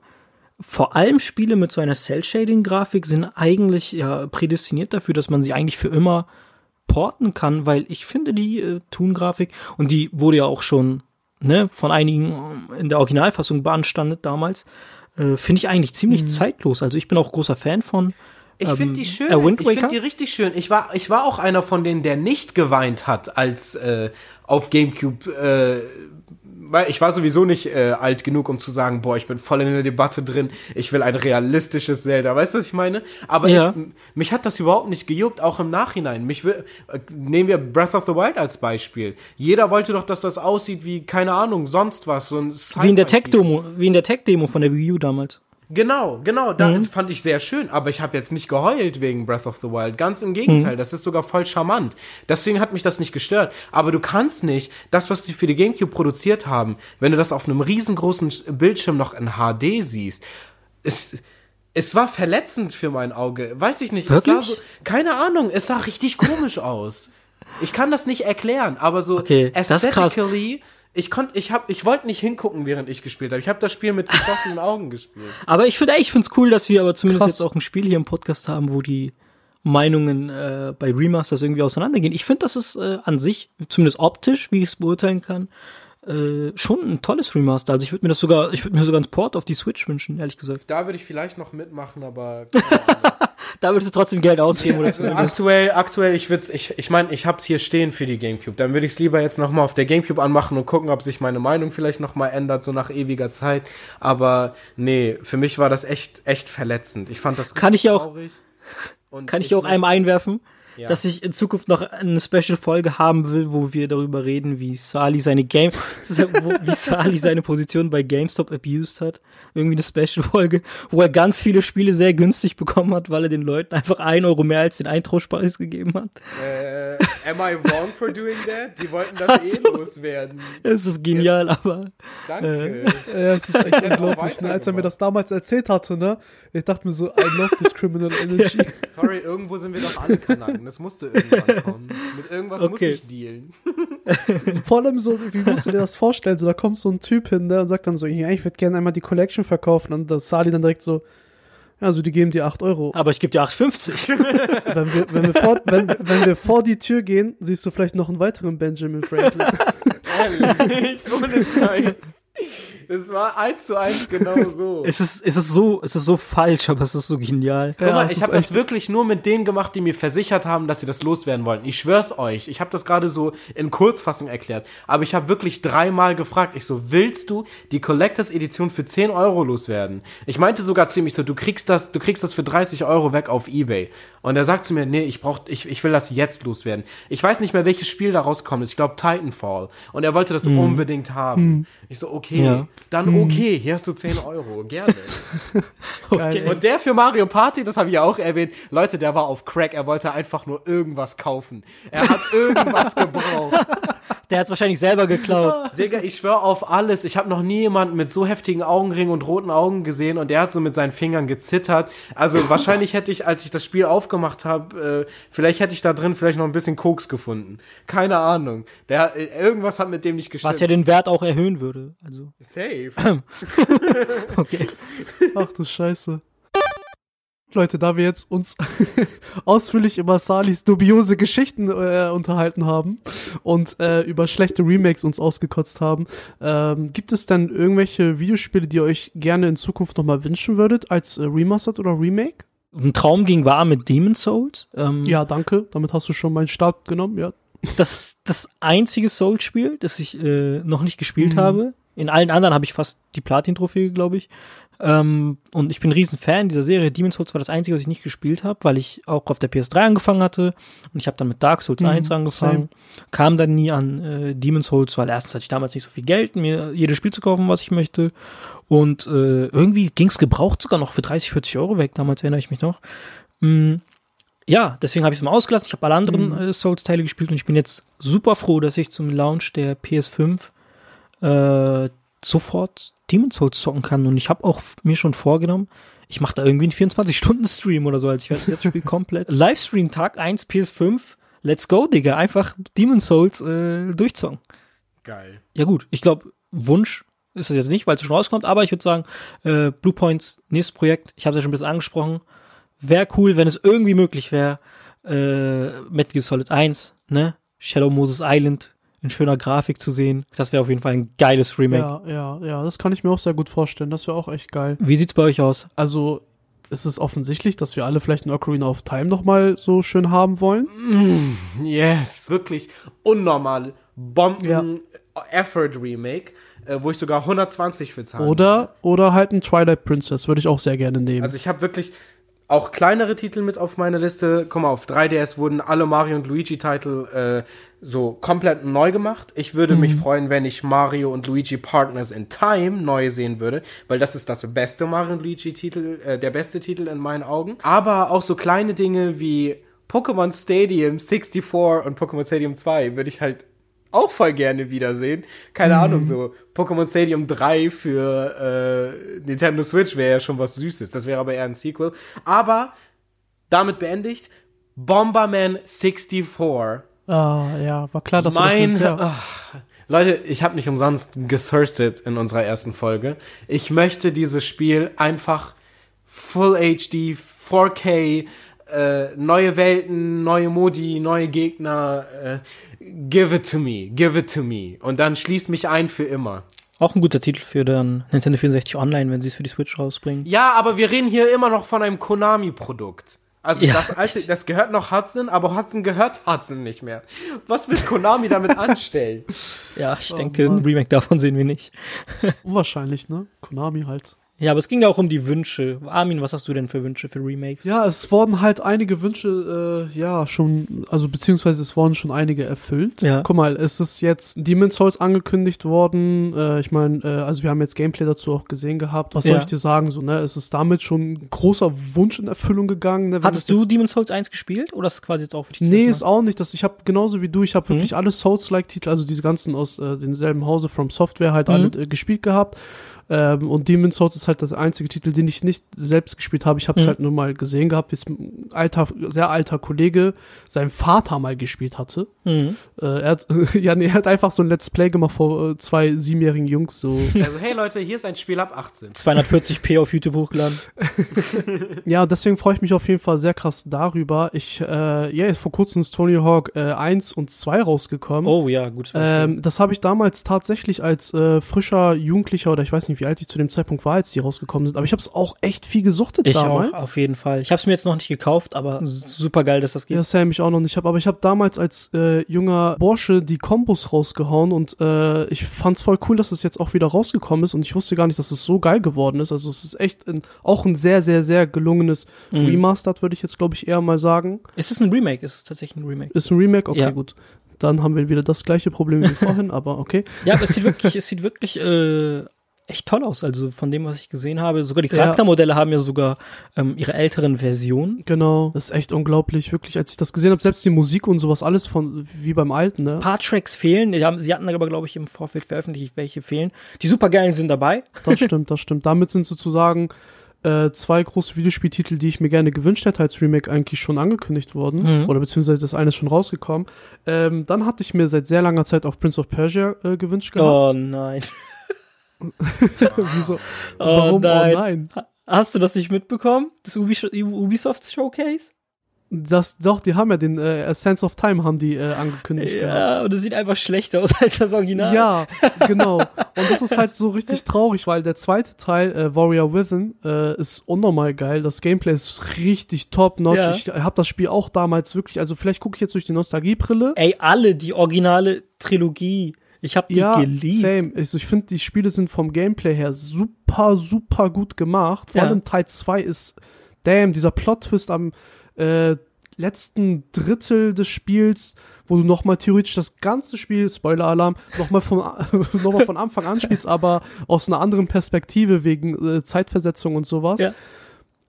vor allem Spiele mit so einer Cell-Shading-Grafik sind eigentlich ja prädestiniert dafür, dass man sie eigentlich für immer porten kann, weil ich finde die äh, Toon-Grafik, und die wurde ja auch schon ne, von einigen ähm, in der Originalfassung beanstandet damals, äh, finde ich eigentlich ziemlich zeitlos. Also ich bin auch großer Fan von. Ich ähm, finde die schön. äh, Wind ich finde Waker? die richtig schön. Ich war, ich war auch einer von denen, der nicht geweint hat, als äh, auf GameCube. Äh, weil ich war sowieso nicht äh, alt genug, um zu sagen, boah, ich bin voll in der Debatte drin. Ich will ein realistisches Zelda. Weißt du, was ich meine? Aber Ja. ich, mich hat das überhaupt nicht gejuckt, auch im Nachhinein. Mich will, äh, nehmen wir Breath of the Wild als Beispiel. Jeder wollte doch, dass das aussieht wie keine Ahnung, sonst was. So ein Wie in der. Tech-Demo, wie in der Tech-Demo von der Wii U damals. Genau, genau, da Mhm. fand ich sehr schön, aber ich habe jetzt nicht geheult wegen Breath of the Wild, ganz im Gegenteil, Mhm. das ist sogar voll charmant. Deswegen hat mich das nicht gestört, aber du kannst nicht das, was die für die GameCube produziert haben, wenn du das auf einem riesengroßen Bildschirm noch in HD siehst, es es war verletzend für mein Auge, weiß ich nicht, Wirklich? so keine Ahnung, es sah richtig komisch aus. Ich kann das nicht erklären, aber so Okay, das ist krass. aesthetically ich konnte, ich hab, ich wollte nicht hingucken, während ich gespielt habe. Ich habe das Spiel mit geschlossenen Augen gespielt. Aber ich finde, ich finde es cool, dass wir aber zumindest Krass. jetzt auch ein Spiel hier im Podcast haben, wo die Meinungen äh, bei Remasters irgendwie auseinandergehen. Ich finde, das ist äh, an sich, zumindest optisch, wie ich es beurteilen kann, äh, schon ein tolles Remaster. Also ich würde mir das sogar, ich würde mir sogar einen Port auf die Switch wünschen, ehrlich gesagt. Da würde ich vielleicht noch mitmachen, aber Da würdest du trotzdem Geld ausgeben oder zumindest. aktuell, aktuell, ich würde ich, ich meine, ich hab's hier stehen für die Gamecube. Dann würde ich es lieber jetzt noch mal auf der Gamecube anmachen und gucken, ob sich meine Meinung vielleicht noch mal ändert, so nach ewiger Zeit. Aber nee, für mich war das echt, echt verletzend. Ich fand das Kann ich auch- traurig. Und Kann ich hier auch einem einwerfen? Ja. dass ich in Zukunft noch eine Special-Folge haben will, wo wir darüber reden, wie Sali seine Game, wo- wie Sali seine Position bei GameStop abused hat. Irgendwie eine Special-Folge, wo er ganz viele Spiele sehr günstig bekommen hat, weil er den Leuten einfach ein Euro mehr als den Eintauschpreis gegeben hat. Äh, am I wrong for doing that? Die wollten das eh so. loswerden. Es ist genial, aber Danke. Ja, es ist echt unglaublich, ne? Als er mir das damals erzählt hatte, ne? Ich dachte mir so, I love this criminal energy. Sorry, irgendwo sind wir doch alle Kanaken. Das musste irgendwann kommen. Mit irgendwas muss Okay. ich dealen. Vor allem so, wie musst du dir das vorstellen? So, da kommt so ein Typ hin, ne, und sagt dann so, ja, ich würde gerne einmal die Collection verkaufen. Und das Sali dann direkt so, ja, also die geben dir 8 Euro. aber ich gebe dir 8,50. Wenn wir, wenn, wir vor, wenn, wenn wir vor die Tür gehen, siehst du vielleicht noch einen weiteren Benjamin Franklin. Ehrlich, ohne Scheiß. Es war eins zu eins genau so. es ist, es ist so, es ist so falsch, aber es ist so genial. Guck Ja, mal, ich habe das wirklich nur mit denen gemacht, die mir versichert haben, dass sie das loswerden wollten. Ich schwör's euch. Ich habe das gerade so in Kurzfassung erklärt. Aber ich habe wirklich dreimal gefragt. Ich so, willst du die Collectors Edition für 10 Euro loswerden? Ich meinte sogar zu ihm, ich so, du kriegst das, du kriegst das für 30 Euro weg auf Ebay. Und er sagt zu mir, nee, ich brauch, ich, ich will das jetzt loswerden. Ich weiß nicht mehr, welches Spiel da rauskommt. Ich glaube Titanfall. Und er wollte das unbedingt haben. Ich so, okay, Ja. dann okay, hier hast du 10 Euro. Gerne. Okay. Und der für Mario Party, das habe ich ja auch erwähnt, Leute, der war auf Crack, er wollte einfach nur irgendwas kaufen. Er hat irgendwas gebraucht. Der hat's wahrscheinlich selber geklaut. Digga, ich schwör auf alles. Ich habe noch nie jemanden mit so heftigen Augenringen und roten Augen gesehen und der hat so mit seinen Fingern gezittert. Also wahrscheinlich hätte ich, als ich das Spiel aufgemacht habe, äh, vielleicht hätte ich da drin vielleicht noch ein bisschen Koks gefunden. Keine Ahnung. Der, äh, irgendwas hat mit dem nicht gestimmt. Was ja den Wert auch erhöhen würde. Also, Safe. okay. Ach du Scheiße. Leute, da wir jetzt uns ausführlich über Salis dubiose Geschichten äh, unterhalten haben und äh, über schlechte Remakes uns ausgekotzt haben, ähm, gibt es denn irgendwelche Videospiele, die ihr euch gerne in Zukunft nochmal wünschen würdet, als äh, Remastered oder Remake? Ein Traum ging wahr mit Demon's Souls. Ähm, Ja, danke. Damit hast du schon meinen Start genommen, ja. Das ist das einzige Souls-Spiel, das ich äh, noch nicht gespielt Mhm. habe. In allen anderen habe ich fast die Platin-Trophäe, glaube ich. Ähm, und ich bin ein riesen Fan dieser Serie. Demon's Souls war das einzige, was ich nicht gespielt habe, weil ich auch auf der PS3 angefangen hatte. Und ich habe dann mit Dark Souls Mhm, 1 angefangen. Kam dann nie an äh, Demon's Souls, weil erstens hatte ich damals nicht so viel Geld, mir jedes Spiel zu kaufen, was ich möchte. Und äh, irgendwie ging's gebraucht sogar noch für 30, 40 Euro weg. Damals erinnere ich mich noch. Mm, ja, deswegen habe ich es mal ausgelassen. Ich habe alle anderen Mhm. äh, Souls-Teile gespielt und ich bin jetzt super froh, dass ich zum Launch der PS5 äh, sofort Demon's Souls zocken kann. Und ich habe auch mir schon vorgenommen, ich mache da irgendwie einen 24-Stunden-Stream oder so. Also ich werde das Spiel komplett. Livestream Tag 1 PS5. Let's go, Digga. Einfach Demon's Souls äh, durchzocken. Geil. Ja gut, ich glaube, Wunsch ist es jetzt nicht, weil es schon rauskommt, aber ich würde sagen, äh, Blue Points nächstes Projekt, ich habe es ja schon ein bisschen angesprochen, wäre cool, wenn es irgendwie möglich wäre, äh, Metal Gear Solid 1, ne, Shadow Moses Island in schöner Grafik zu sehen. Das wäre auf jeden Fall ein geiles Remake. Ja, ja, ja, das kann ich mir auch sehr gut vorstellen. Das wäre auch echt geil. Wie sieht's bei euch aus? Also, ist es offensichtlich, dass wir alle vielleicht ein Ocarina of Time nochmal so schön haben wollen? Yes. Wirklich unnormal. Bomben Ja. Effort Remake, äh, wo ich sogar 120 für zahle. Oder, oder halt ein Twilight Princess, würde ich auch sehr gerne nehmen. Also ich habe wirklich auch kleinere Titel mit auf meiner Liste. Guck mal, auf 3DS wurden alle Mario und Luigi-Titel äh, so komplett neu gemacht. Ich würde mich freuen, wenn ich Mario und Luigi Partners in Time neu sehen würde, weil das ist das beste Mario und Luigi-Titel, äh, der beste Titel in meinen Augen. Aber auch so kleine Dinge wie Pokémon Stadium 64 und Pokémon Stadium 2 würde ich halt auch voll gerne wiedersehen. Keine Ahnung, so Pokémon Stadium 3 für äh, Nintendo Switch wäre ja schon was Süßes. Das wäre aber eher ein Sequel. Aber damit beendigt Bomberman 64. ah, ja, war klar, dass Mein, du das willst, ja. ach, Leute, ich habe nicht umsonst gethirstet in unserer ersten Folge. Ich möchte dieses Spiel einfach Full HD, 4K, äh, neue Welten, neue Modi, neue Gegner. Äh, give it to me, give it to me. Und dann schließ mich ein für immer. Auch ein guter Titel für dann Nintendo 64 Online, wenn sie es für die Switch rausbringen. Ja, aber wir reden hier immer noch von einem Konami-Produkt. Also Ja, das alte, das gehört noch Hudson, aber Hudson gehört Hudson nicht mehr. Was will Konami damit anstellen? Ja, ich Oh denke, Mann. ein Remake davon sehen wir nicht. Unwahrscheinlich, ne? Konami halt. Ja, aber es ging ja auch um die Wünsche. Armin, was hast du denn für Wünsche für Remakes? Ja, es wurden halt einige Wünsche, äh, ja, schon, also beziehungsweise es wurden schon einige erfüllt. Ja. Guck mal, es ist jetzt Demon's Souls angekündigt worden. Äh, ich meine, äh, also wir haben jetzt Gameplay dazu auch gesehen gehabt. Was soll Ja. ich dir sagen? So, ne, es ist damit schon ein großer Wunsch in Erfüllung gegangen. Ne, Hattest du Demon's Souls 1 gespielt oder ist es quasi jetzt auch für dich? Nee, ist auch nicht. Das, ich habe genauso wie du, ich habe Mhm. wirklich alle Souls-like-Titel, also diese ganzen aus äh, demselben Hause From Software halt Mhm. alle äh, gespielt gehabt. Ähm, und Demon's Souls ist halt das einzige Titel, den ich nicht selbst gespielt habe. Ich habe es Mhm. halt nur mal gesehen gehabt, wie es ein alter, sehr alter Kollege sein Vater mal gespielt hatte. Mhm. Äh, er hat, ja, nee, er hat einfach so ein Let's Play gemacht vor äh, zwei siebenjährigen Jungs. So, Also, hey Leute, hier ist ein Spiel ab 18. 240p auf YouTube hochgeladen. Ja, deswegen freue ich mich auf jeden Fall sehr krass darüber. Ich, äh, ja, jetzt vor kurzem ist Tony Hawk äh, 1 und 2 rausgekommen. Oh ja, gut. Ähm, das habe ich damals tatsächlich als äh, frischer Jugendlicher oder ich weiß nicht, wie alt ich zu dem Zeitpunkt war, als die rausgekommen sind, aber ich habe es auch echt viel gesuchtet ich damals. auch, auf jeden Fall. Ich habe es mir jetzt noch nicht gekauft, aber super geil, dass das geht. Ja, Sam, ich auch noch nicht hab, aber ich habe damals als äh, junger Bursche die Kombos rausgehauen und äh, ich fand's voll cool, dass es jetzt auch wieder rausgekommen ist und ich wusste gar nicht, dass es so geil geworden ist. Also es ist echt ein, auch ein sehr, sehr, sehr gelungenes Mhm. Remastered, würde ich jetzt, glaube ich, eher mal sagen. Ist es ein Remake? Ist es tatsächlich ein Remake? Ist ein Remake? Okay, Ja. gut. Dann haben wir wieder das gleiche Problem wie vorhin, aber okay. Ja, aber es sieht wirklich, es sieht wirklich äh, echt toll aus. Also von dem, was ich gesehen habe. Sogar die Ja. Charaktermodelle haben ja sogar ähm, ihre älteren Versionen. Genau, das ist echt unglaublich, wirklich, als ich das gesehen habe, selbst die Musik und sowas, alles von wie beim alten, ne? Ein paar Tracks fehlen. Haben, sie hatten aber, glaube ich, im Vorfeld veröffentlicht, welche fehlen. Die supergeilen sind dabei. Das stimmt, das stimmt. Damit sind sozusagen äh, zwei große Videospieltitel, die ich mir gerne gewünscht hätte als Remake, eigentlich schon angekündigt worden. Mhm. Oder beziehungsweise das eine ist schon rausgekommen. Ähm, dann hatte ich mir seit sehr langer Zeit auf Prince of Persia äh, gewünscht gehabt. Oh nein. Wieso? Oh Warum? nein. Oh nein. Hast du das nicht mitbekommen? Das Ubi Ubisoft Showcase? Das, doch, die haben ja den äh, Sense of Time haben die äh, angekündigt gehabt. Ja, und es sieht einfach schlechter aus als das Original. Ja, genau. Und das ist halt so richtig traurig, weil der zweite Teil, äh, Warrior Within, äh, ist unnormal geil. Das Gameplay ist richtig top-notch. Ja. Ich habe das Spiel auch damals wirklich, also vielleicht gucke ich jetzt durch die Nostalgiebrille. Ey, alle, die originale Trilogie. Ich hab die ja, geliebt. same. Also ich finde, die Spiele sind vom Gameplay her super, super gut gemacht. Vor Ja. allem Teil 2 ist, damn, dieser Plot-Twist am äh, letzten Drittel des Spiels, wo du nochmal theoretisch das ganze Spiel, Spoiler-Alarm, nochmal von, noch mal von Anfang an spielst, aber aus einer anderen Perspektive wegen äh, Zeitversetzung und sowas. Ja.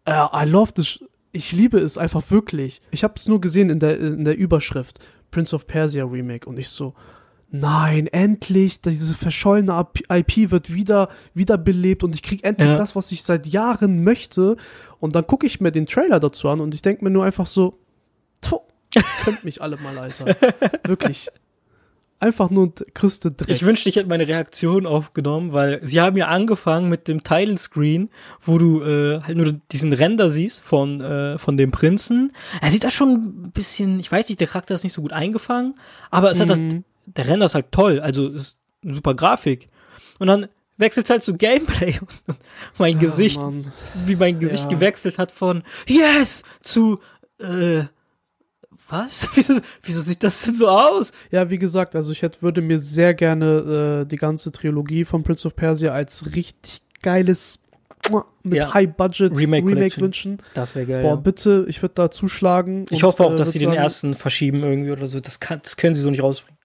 Äh, I love this. Ich liebe es einfach wirklich. Ich habe es nur gesehen in der, in der Überschrift. Prince of Persia Remake und ich so, nein, endlich, diese verschollene IP wird wieder wiederbelebt und ich krieg endlich Ja. das, was ich seit Jahren möchte. Und dann gucke ich mir den Trailer dazu an und ich denke mir nur einfach so, Tfu, könnt mich alle mal, Alter. Wirklich. Einfach nur größte Dreck. Ich wünschte, ich hätte meine Reaktion aufgenommen, weil sie haben ja angefangen mit dem Title Screen, wo du äh, halt nur diesen Render siehst von, äh, von dem Prinzen. Er sieht da schon ein bisschen, ich weiß nicht, der Charakter ist nicht so gut eingefangen, aber es hat halt, Mhm. Der Render ist halt toll, also ist eine super Grafik. Und dann wechselt halt zu Gameplay und mein Ah, Gesicht, Mann. wie mein Gesicht Ja. gewechselt hat von Yes zu äh, was? Wieso, wieso sieht das denn so aus? Ja, wie gesagt, also ich hätte, würde mir sehr gerne äh, die ganze Trilogie von Prince of Persia als richtig geiles mit Ja. High-Budget Remake Remake, Collection. wünschen. Das wäre geil. Boah, ja. bitte, ich würde da zuschlagen. Ich und, hoffe auch, äh, dass sie den sagen, ersten verschieben irgendwie oder so. Das, kann, das können sie so nicht rausbringen.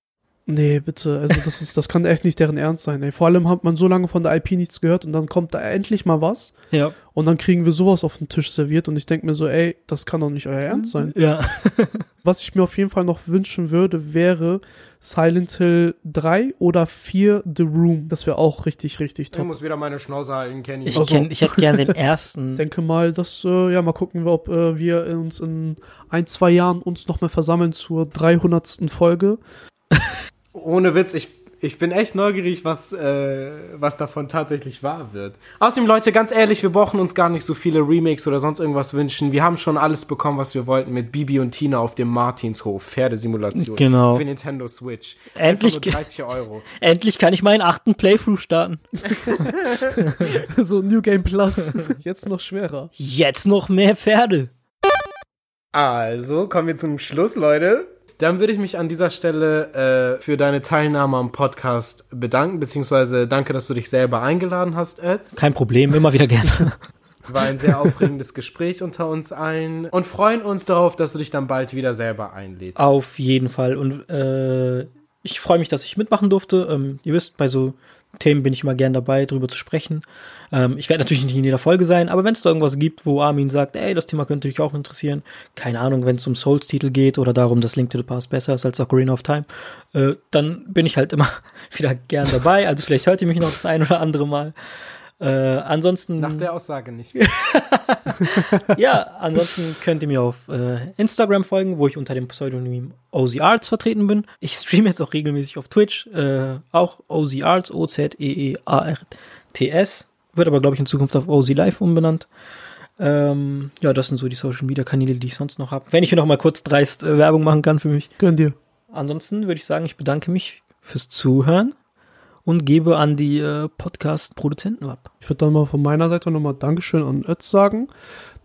Nee, bitte. Also das ist, das kann echt nicht deren Ernst sein. Ey. Vor allem hat man so lange von der IP nichts gehört und dann kommt da endlich mal was Ja. und dann kriegen wir sowas auf den Tisch serviert und ich denke mir so, ey, das kann doch nicht euer Ernst sein. Ja. Was ich mir auf jeden Fall noch wünschen würde, wäre Silent Hill 3 oder 4 The Room. Das wäre auch richtig, richtig Ich top. muss wieder meine Schnauze halten, Kenny. Ich, Also- kenn, ich hätte gern den Ich ersten. denke mal, dass, äh, ja, mal gucken wir, ob äh, wir uns in ein, zwei Jahren uns nochmal versammeln zur 300. Folge. Ohne Witz, ich, ich bin echt neugierig, was, äh, was davon tatsächlich wahr wird. Außerdem, Leute, ganz ehrlich, wir brauchen uns gar nicht so viele Remakes oder sonst irgendwas wünschen. Wir haben schon alles bekommen, was wir wollten mit Bibi und Tina auf dem Martinshof. Pferdesimulation. Genau. Für Nintendo Switch. Endlich Einfach nur ge- 30 Euro. Endlich kann ich meinen achten Playthrough starten. so New Game Plus. Jetzt noch schwerer. Jetzt noch mehr Pferde. Also, kommen wir zum Schluss, Leute. Dann würde ich mich an dieser Stelle äh, für deine Teilnahme am Podcast bedanken, beziehungsweise danke, dass du dich selber eingeladen hast, Ed. Kein Problem, immer wieder gerne. War ein sehr aufregendes Gespräch unter uns allen und freuen uns darauf, dass du dich dann bald wieder selber einlädst. Auf jeden Fall. Und äh, ich freue mich, dass ich mitmachen durfte. Ähm, ihr wisst, bei so Themen bin ich immer gern dabei, drüber zu sprechen. Ähm, ich werde natürlich nicht in jeder Folge sein, aber wenn es da irgendwas gibt, wo Armin sagt, ey, das Thema könnte dich auch interessieren, keine Ahnung, wenn es um Souls-Titel geht oder darum, dass Link to the Past besser ist als Ocarina of Time, äh, dann bin ich halt immer wieder gern dabei. Also vielleicht hört ihr mich noch das ein oder andere Mal. Äh, ansonsten. Nach der Aussage nicht. ja, ansonsten könnt ihr mir auf äh, Instagram folgen, wo ich unter dem Pseudonym OZ Arts vertreten bin. Ich streame jetzt auch regelmäßig auf Twitch, äh, auch OZ Arts, O-Z-E-E-A-R-T-S. Wird aber, glaube ich, in Zukunft auf OZ Live umbenannt. Ähm, ja, das sind so die Social Media Kanäle, die ich sonst noch habe. Wenn ich hier noch mal kurz dreist äh, Werbung machen kann für mich. Gönn dir. Ansonsten würde ich sagen, ich bedanke mich fürs Zuhören und gebe an die äh, Podcast-Produzenten ab. Ich würde dann mal von meiner Seite nochmal Dankeschön an Ötz sagen.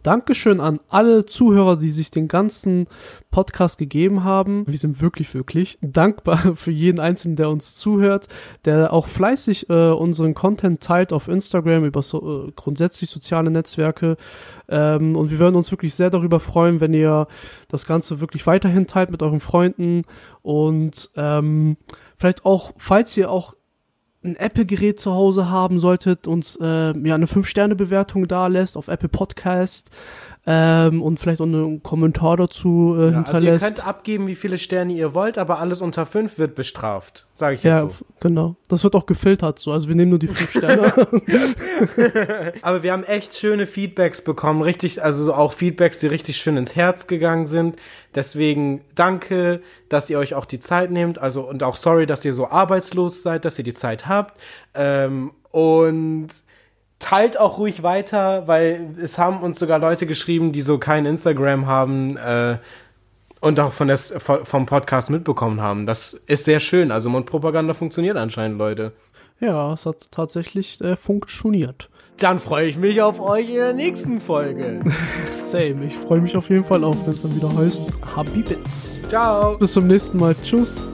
Dankeschön an alle Zuhörer, die sich den ganzen Podcast gegeben haben. Wir sind wirklich, wirklich dankbar für jeden Einzelnen, der uns zuhört, der auch fleißig äh, unseren Content teilt auf Instagram über so, äh, grundsätzlich soziale Netzwerke. Ähm, und wir würden uns wirklich sehr darüber freuen, wenn ihr das Ganze wirklich weiterhin teilt mit euren Freunden und ähm, vielleicht auch, falls ihr auch ein Apple-Gerät zu Hause haben solltet, uns äh, ja eine 5-Sterne-Bewertung da lässt auf Apple Podcast ähm, und vielleicht auch einen Kommentar dazu äh, Ja, hinterlässt. also ihr könnt abgeben, wie viele Sterne ihr wollt, aber alles unter 5 wird bestraft. Sage ich jetzt ja, so. f- genau. Das wird auch gefiltert so. Also wir nehmen nur die 5 Sterne. Aber wir haben echt schöne Feedbacks bekommen, richtig, also so auch Feedbacks, die richtig schön ins Herz gegangen sind. Deswegen danke, dass ihr euch auch die Zeit nehmt, also und auch sorry, dass ihr so arbeitslos seid, dass ihr die Zeit habt. Ähm, und teilt auch ruhig weiter, weil es haben uns sogar Leute geschrieben, die so kein Instagram haben äh, und auch von des, vom Podcast mitbekommen haben. Das ist sehr schön. Also Mundpropaganda funktioniert anscheinend, Leute. ja, es hat tatsächlich äh, funktioniert. Dann freue ich mich auf euch in der nächsten Folge. Same. Ich freue mich auf jeden Fall auch, wenn es dann wieder heißt Habibits. Ciao. Bis zum nächsten Mal. Tschüss.